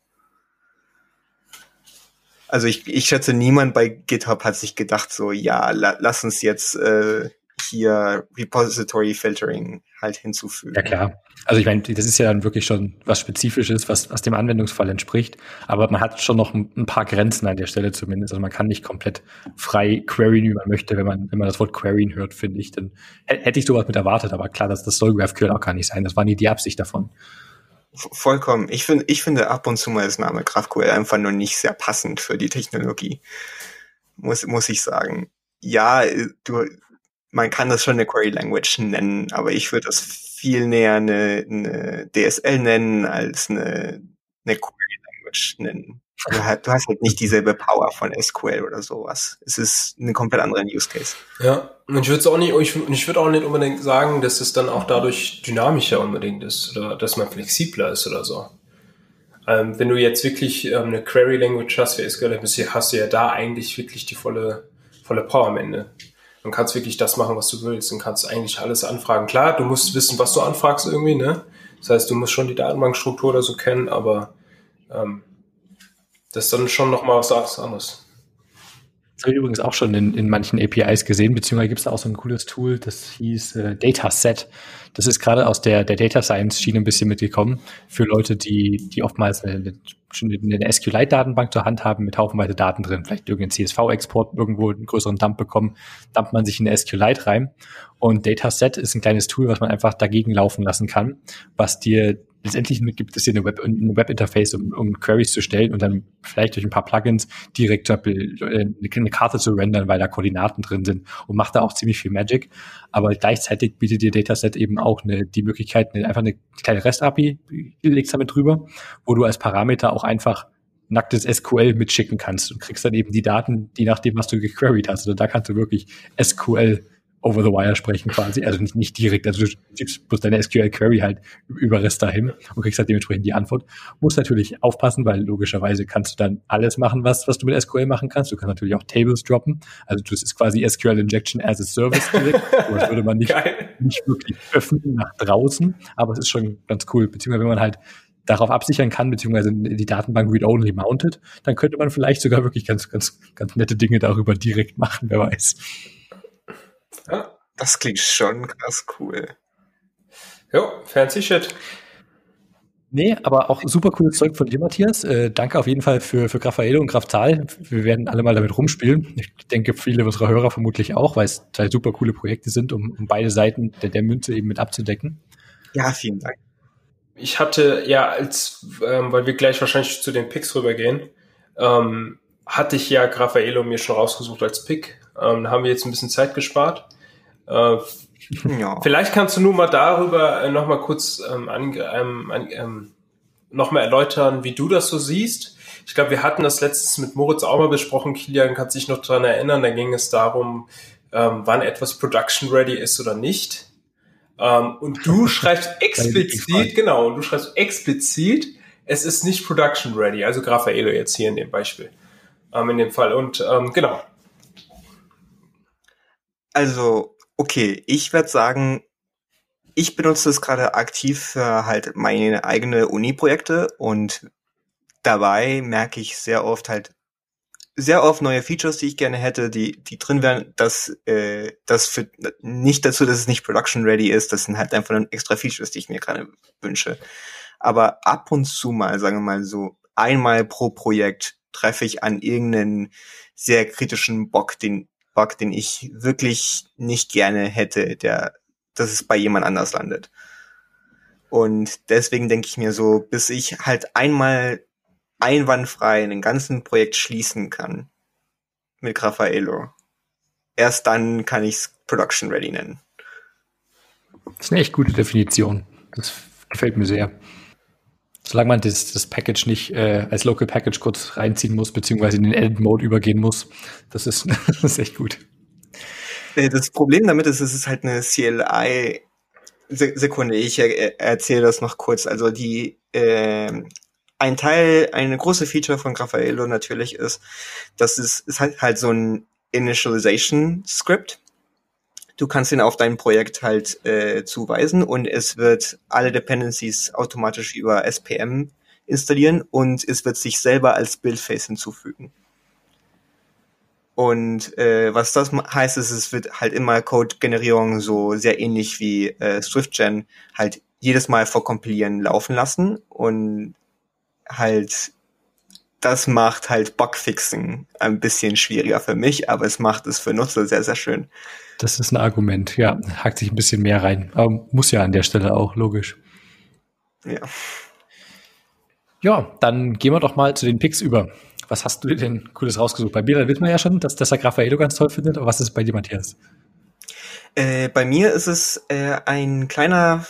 Also ich, ich schätze, niemand bei GitHub hat sich gedacht, so, ja, la, lass uns jetzt äh, hier Repository Filtering halt hinzufügen. Ja klar. Also ich meine, das ist ja dann wirklich schon was Spezifisches, was, was dem Anwendungsfall entspricht. Aber man hat schon noch ein, ein, paar Grenzen an der Stelle zumindest. Also man kann nicht komplett frei queryen, wie man möchte, wenn man, wenn man das Wort queryen hört, finde ich. Dann hätte ich sowas mit erwartet. Aber klar, das, das soll GraphQL auch gar nicht sein. Das war nie die Absicht davon. Vollkommen. Ich finde, ich finde ab und zu mal das Name GraphQL einfach nur nicht sehr passend für die Technologie. Muss, muss ich sagen. Ja, du, man kann das schon eine Query Language nennen, aber ich würde das viel näher eine, eine DSL nennen als eine, eine Query Language nennen. Du hast, halt nicht dieselbe Power von SQL oder sowas. Es ist ein komplett anderer Use Case. Ja, und ich würde auch nicht, ich, ich würde auch nicht unbedingt sagen, dass es dann auch dadurch dynamischer unbedingt ist oder dass man flexibler ist oder so. Ähm, wenn du jetzt wirklich ähm, eine Query Language hast wie SQL, hast du ja da eigentlich wirklich die volle, volle Power am Ende. Du kannst wirklich das machen, was du willst und kannst eigentlich alles anfragen. Klar, du musst wissen, was du anfragst irgendwie, ne? Das heißt, du musst schon die Datenbankstruktur oder so kennen, aber ähm, das ist dann schon nochmal was anderes. Das habe ich übrigens auch schon in, in manchen APIs gesehen, beziehungsweise gibt es da auch so ein cooles Tool, das hieß äh, Dataset. Das ist gerade aus der, der Data Science Schiene ein bisschen mitgekommen für Leute, die, die oftmals eine, eine, SQLite-Datenbank zur Hand haben mit haufenweise Daten drin, vielleicht irgendeinen CSV-Export irgendwo einen größeren Dump bekommen, dumpt man sich in eine SQLite rein. Und Dataset ist ein kleines Tool, was man einfach dagegen laufen lassen kann, was dir letztendlich gibt es hier eine Web, ein Webinterface, um, um Queries zu stellen und dann vielleicht durch ein paar Plugins direkt äh, eine Karte zu rendern, weil da Koordinaten drin sind und macht da auch ziemlich viel Magic. Aber gleichzeitig bietet dir Dataset eben auch eine, die Möglichkeit, eine, einfach eine kleine REST-API, legst damit drüber, wo du als Parameter auch einfach nacktes SQL mitschicken kannst und kriegst dann eben die Daten, die nachdem, was du gequeried hast. Also da kannst du wirklich SQL over the wire sprechen quasi. Also nicht, nicht direkt, also du gibst bloß deine SQL-Query halt über Rest dahin und kriegst halt dementsprechend die Antwort. Musst natürlich aufpassen, weil logischerweise kannst du dann alles machen, was, was du mit SQL machen kannst. Du kannst natürlich auch Tables droppen. Also das ist quasi SQL Injection as a Service direkt. das würde man nicht, nicht wirklich öffnen nach draußen, aber es ist schon ganz cool. Beziehungsweise wenn man halt darauf absichern kann, beziehungsweise die Datenbank read-only mounted, dann könnte man vielleicht sogar wirklich ganz, ganz, ganz nette Dinge darüber direkt machen, wer weiß. Ja, das klingt schon krass cool. Jo, fancy shit. Nee, aber auch super cooles Zeug von dir, Matthias. Äh, danke auf jeden Fall für, für Graphaelo und Graftal. Wir werden alle mal damit rumspielen. Ich denke, viele unserer Hörer vermutlich auch, weil es zwei super coole Projekte sind, um, um beide Seiten der, der Münze eben mit abzudecken. Ja, vielen Dank. Ich hatte ja als, ähm, weil wir gleich wahrscheinlich zu den Picks rübergehen, ähm, hatte ich ja Graphaelo mir schon rausgesucht als Pick. Ähm, da haben wir jetzt ein bisschen Zeit gespart. Äh, ja. Vielleicht kannst du nur mal darüber äh, noch mal kurz ähm, an, ähm, ähm, noch mal erläutern, wie du das so siehst. Ich glaube, wir hatten das letztens mit Moritz auch mal besprochen. Kilian kann sich noch dran erinnern. Da ging es darum, ähm, wann etwas production ready ist oder nicht. Ähm, und du schreibst explizit, genau, und du schreibst explizit, es ist nicht production ready. Also Graphaelo jetzt hier in dem Beispiel, ähm, in dem Fall. Und ähm, genau. Also Okay, ich werde sagen, ich benutze es gerade aktiv für halt meine eigene Uni-Projekte und dabei merke ich sehr oft halt sehr oft neue Features, die ich gerne hätte, die die drin wären, dass äh, das für nicht dazu, dass es nicht production ready ist, das sind halt einfach extra Features, die ich mir gerade wünsche. Aber ab und zu mal, sagen wir mal so, einmal pro Projekt treffe ich an irgendeinen sehr kritischen Bock, den Bug, den ich wirklich nicht gerne hätte, der, dass es bei jemand anders landet. Und deswegen denke ich mir so, bis ich halt einmal einwandfrei einen ganzen Projekt schließen kann mit Raffaello, erst dann kann ich es Production Ready nennen. Das ist eine echt gute Definition. Das gefällt mir sehr. Solange man das, das Package nicht äh, als Local Package kurz reinziehen muss, beziehungsweise in den Edit Mode übergehen muss, das ist, das ist echt gut. Äh, das Problem damit ist, es ist halt eine CLI. Sekunde, ich erzähle das noch kurz. Also die äh, ein Teil, eine große Feature von Graphaelo natürlich ist, dass es ist halt, halt so ein Initialization Script Du kannst ihn auf dein Projekt halt äh, zuweisen und es wird alle Dependencies automatisch über SPM installieren und es wird sich selber als Buildface hinzufügen. Und äh, was das heißt, ist, es wird halt immer Code-Generierung so sehr ähnlich wie äh, SwiftGen halt jedes Mal vor Kompilieren laufen lassen und halt das macht halt Bugfixing ein bisschen schwieriger für mich, aber es macht es für Nutzer sehr, sehr schön. Das ist ein Argument, ja. Hakt sich ein bisschen mehr rein. Aber muss ja an der Stelle auch, logisch. Ja. Ja, dann gehen wir doch mal zu den Picks über. Was hast du denn Cooles rausgesucht? Bei mir wissen wir ja schon, dass, er Raffaello ganz toll findet. Aber was ist bei dir, Matthias? Äh, bei mir ist es äh, ein kleiner,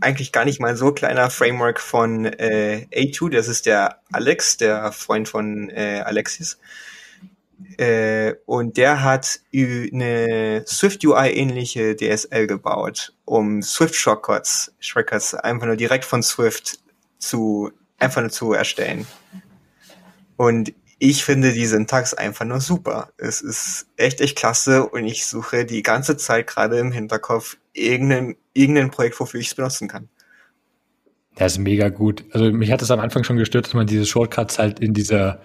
eigentlich gar nicht mal so kleiner Framework von äh, A2. Das ist der Alex, der Freund von äh, Alexis. Äh, und der hat eine Swift UI ähnliche DSL gebaut, um Swift Shortcuts, Shortcuts einfach nur direkt von Swift zu einfach nur zu erstellen. Und ich finde die Syntax einfach nur super. Es ist echt, echt klasse und ich suche die ganze Zeit gerade im Hinterkopf irgendein, irgendein Projekt, wofür ich es benutzen kann. Das ist mega gut. Also mich hat es am Anfang schon gestört, dass man diese Shortcuts halt in dieser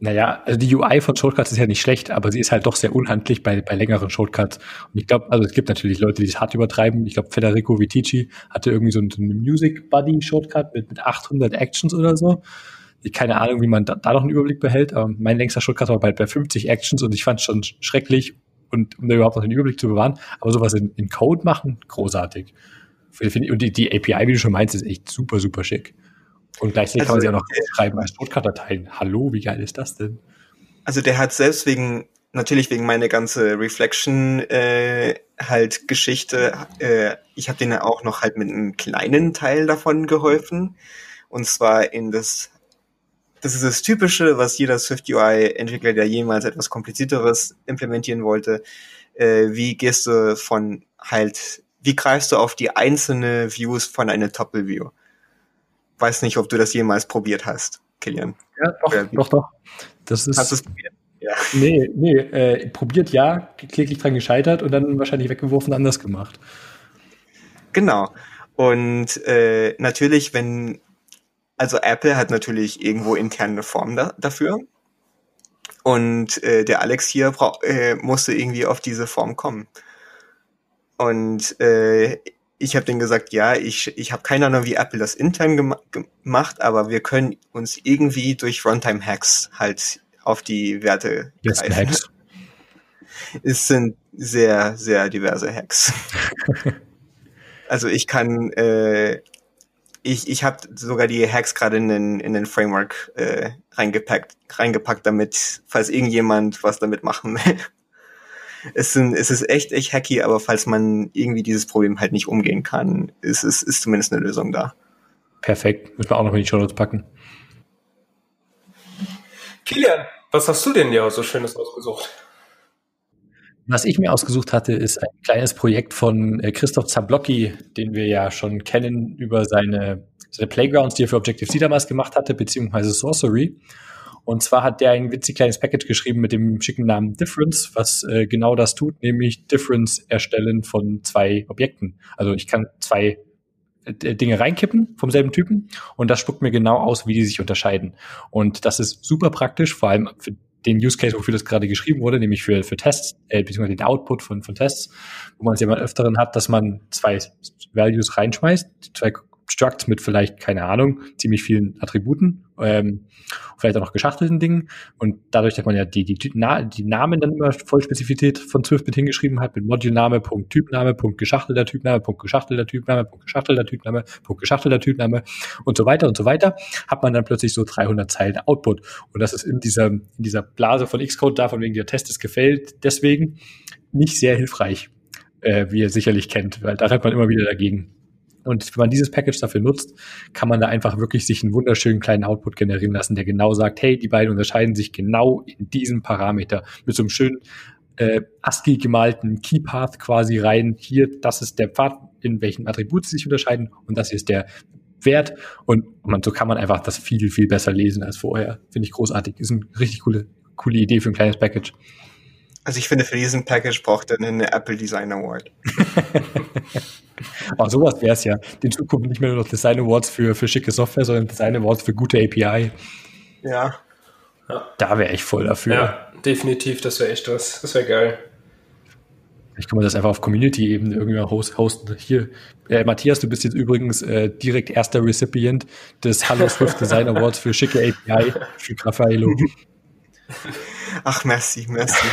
naja, also die UI von Shortcuts ist ja nicht schlecht, aber sie ist halt doch sehr unhandlich bei, bei längeren Shortcuts. Und ich glaube, also es gibt natürlich Leute, die es hart übertreiben. Ich glaube, Federico Vitici hatte irgendwie so einen, Music Buddy Shortcut mit, mit 800 Actions oder so. Ich keine Ahnung, wie man da, da noch einen Überblick behält, aber mein längster Shortcut war bei, bei 50 Actions und ich fand es schon schrecklich und um da überhaupt noch den Überblick zu bewahren. Aber sowas in, in Code machen, großartig. Und die, die API, wie du schon meinst, ist echt super, super schick. Und gleichzeitig also, kann man sie auch noch schreiben als Shortcut-Dateien. Hallo, wie geil ist das denn? Also der hat selbst wegen, natürlich wegen meiner ganze Reflection äh, halt Geschichte, äh, ich habe denen auch noch halt mit einem kleinen Teil davon geholfen. Und zwar in das, das ist das Typische, was jeder Swift UI-Entwickler, der jemals etwas komplizierteres implementieren wollte. Äh, wie gehst du von halt, wie greifst du auf die einzelne Views von einer Topple-View? weiß nicht, ob du das jemals probiert hast, Kilian. Ja, doch, doch, doch. Das ist, hast du es probiert? Ja. Nee, nee, äh, probiert ja, kläglich dran gescheitert und dann wahrscheinlich weggeworfen, anders gemacht. Genau. Und äh, natürlich, wenn, also Apple hat natürlich irgendwo intern eine Form da, dafür. Und äh, der Alex hier brauch, äh, musste irgendwie auf diese Form kommen. Und äh, ich habe denen gesagt, ja, ich, ich habe keine Ahnung, wie Apple das intern gem gemacht, aber wir können uns irgendwie durch Runtime-Hacks halt auf die Werte Besten greifen. Hacks. Es sind sehr, sehr diverse Hacks. also ich kann, äh, ich, ich habe sogar die Hacks gerade in den, in den Framework äh, reingepackt, reingepackt, damit, falls irgendjemand was damit machen will es, sind, es ist echt, echt hacky, aber falls man irgendwie dieses Problem halt nicht umgehen kann, ist, ist, ist zumindest eine Lösung da. Perfekt. Müssen wir auch noch in die Show Notes packen. Kilian, was hast du denn ja so Schönes ausgesucht? Was ich mir ausgesucht hatte, ist ein kleines Projekt von äh, Christoph Zablocki, den wir ja schon kennen über seine, seine Playgrounds, die er für Objective-C damals gemacht hatte, beziehungsweise Sorcery. Und zwar hat der ein witzig kleines Package geschrieben mit dem schicken Namen Difference, was äh, genau das tut, nämlich Difference erstellen von zwei Objekten. Also ich kann zwei äh, Dinge reinkippen vom selben Typen und das spuckt mir genau aus, wie die sich unterscheiden. Und das ist super praktisch, vor allem für den Use Case, wofür das gerade geschrieben wurde, nämlich für, für Tests, äh, beziehungsweise den Output von, von Tests, wo man es ja mal öfteren hat, dass man zwei Values reinschmeißt, zwei Structs mit vielleicht, keine Ahnung, ziemlich vielen Attributen, ähm, vielleicht auch noch geschachtelten Dingen. Und dadurch, dass man ja die, die, die Namen dann immer voll Spezifität von Swift hingeschrieben hat, mit Modulname, Punkt Typname, Punkt geschachtelter Typname, Punkt geschachtelter Typname, Punkt geschachtelter Typname, Punkt geschachtelter Typname und so weiter und so weiter, hat man dann plötzlich so 300 Zeilen Output. Und das ist in dieser, in dieser Blase von Xcode da, von wegen der Test ist gefällt, deswegen nicht sehr hilfreich, äh, wie ihr sicherlich kennt, weil da hat man immer wieder dagegen. Und wenn man dieses Package dafür nutzt, kann man da einfach wirklich sich einen wunderschönen kleinen Output generieren lassen, der genau sagt, hey, die beiden unterscheiden sich genau in diesem Parameter mit so einem schönen äh, ASCII gemalten Keypath quasi rein. Hier, das ist der Pfad, in welchem Attribut sie sich unterscheiden und das hier ist der Wert und man, so kann man einfach das viel, viel besser lesen als vorher. Finde ich großartig. Ist eine richtig coole, coole Idee für ein kleines Package. Also ich finde, für diesen Package braucht er einen Apple Design Award. Aber sowas wäre es ja. In Zukunft nicht mehr nur noch Design Awards für, für schicke Software, sondern Design Awards für gute API. Ja. ja. Da wäre ich voll dafür. Ja, definitiv, das wäre echt was. Das wäre geil. Ich kann man das einfach auf Community-Ebene irgendwie host, hosten. Hier, äh, Matthias, du bist jetzt übrigens äh, direkt erster Recipient des Hallo Swift Design Awards für schicke API für Raffaello. Ach, merci, merci.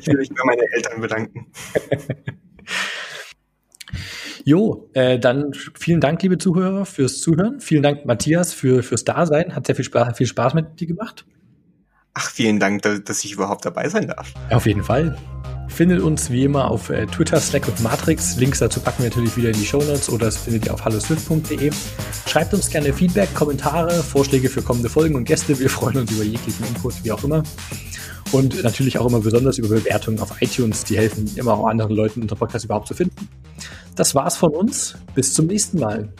Ich will mich bei meinen Eltern bedanken. Jo, äh, dann vielen Dank, liebe Zuhörer, fürs Zuhören. Vielen Dank, Matthias, für, fürs Dasein. Hat sehr viel Spaß, viel Spaß mit dir gemacht. Ach, vielen Dank, dass ich überhaupt dabei sein darf. Auf jeden Fall. Findet uns wie immer auf äh, Twitter, Slack und Matrix. Links dazu packen wir natürlich wieder in die Show Notes oder das findet ihr auf halloswift.de. Schreibt uns gerne Feedback, Kommentare, Vorschläge für kommende Folgen und Gäste. Wir freuen uns über jeglichen Input, wie auch immer. Und natürlich auch immer besonders über Bewertungen auf iTunes. Die helfen immer auch anderen Leuten, unseren Podcast überhaupt zu finden. Das war's von uns. Bis zum nächsten Mal.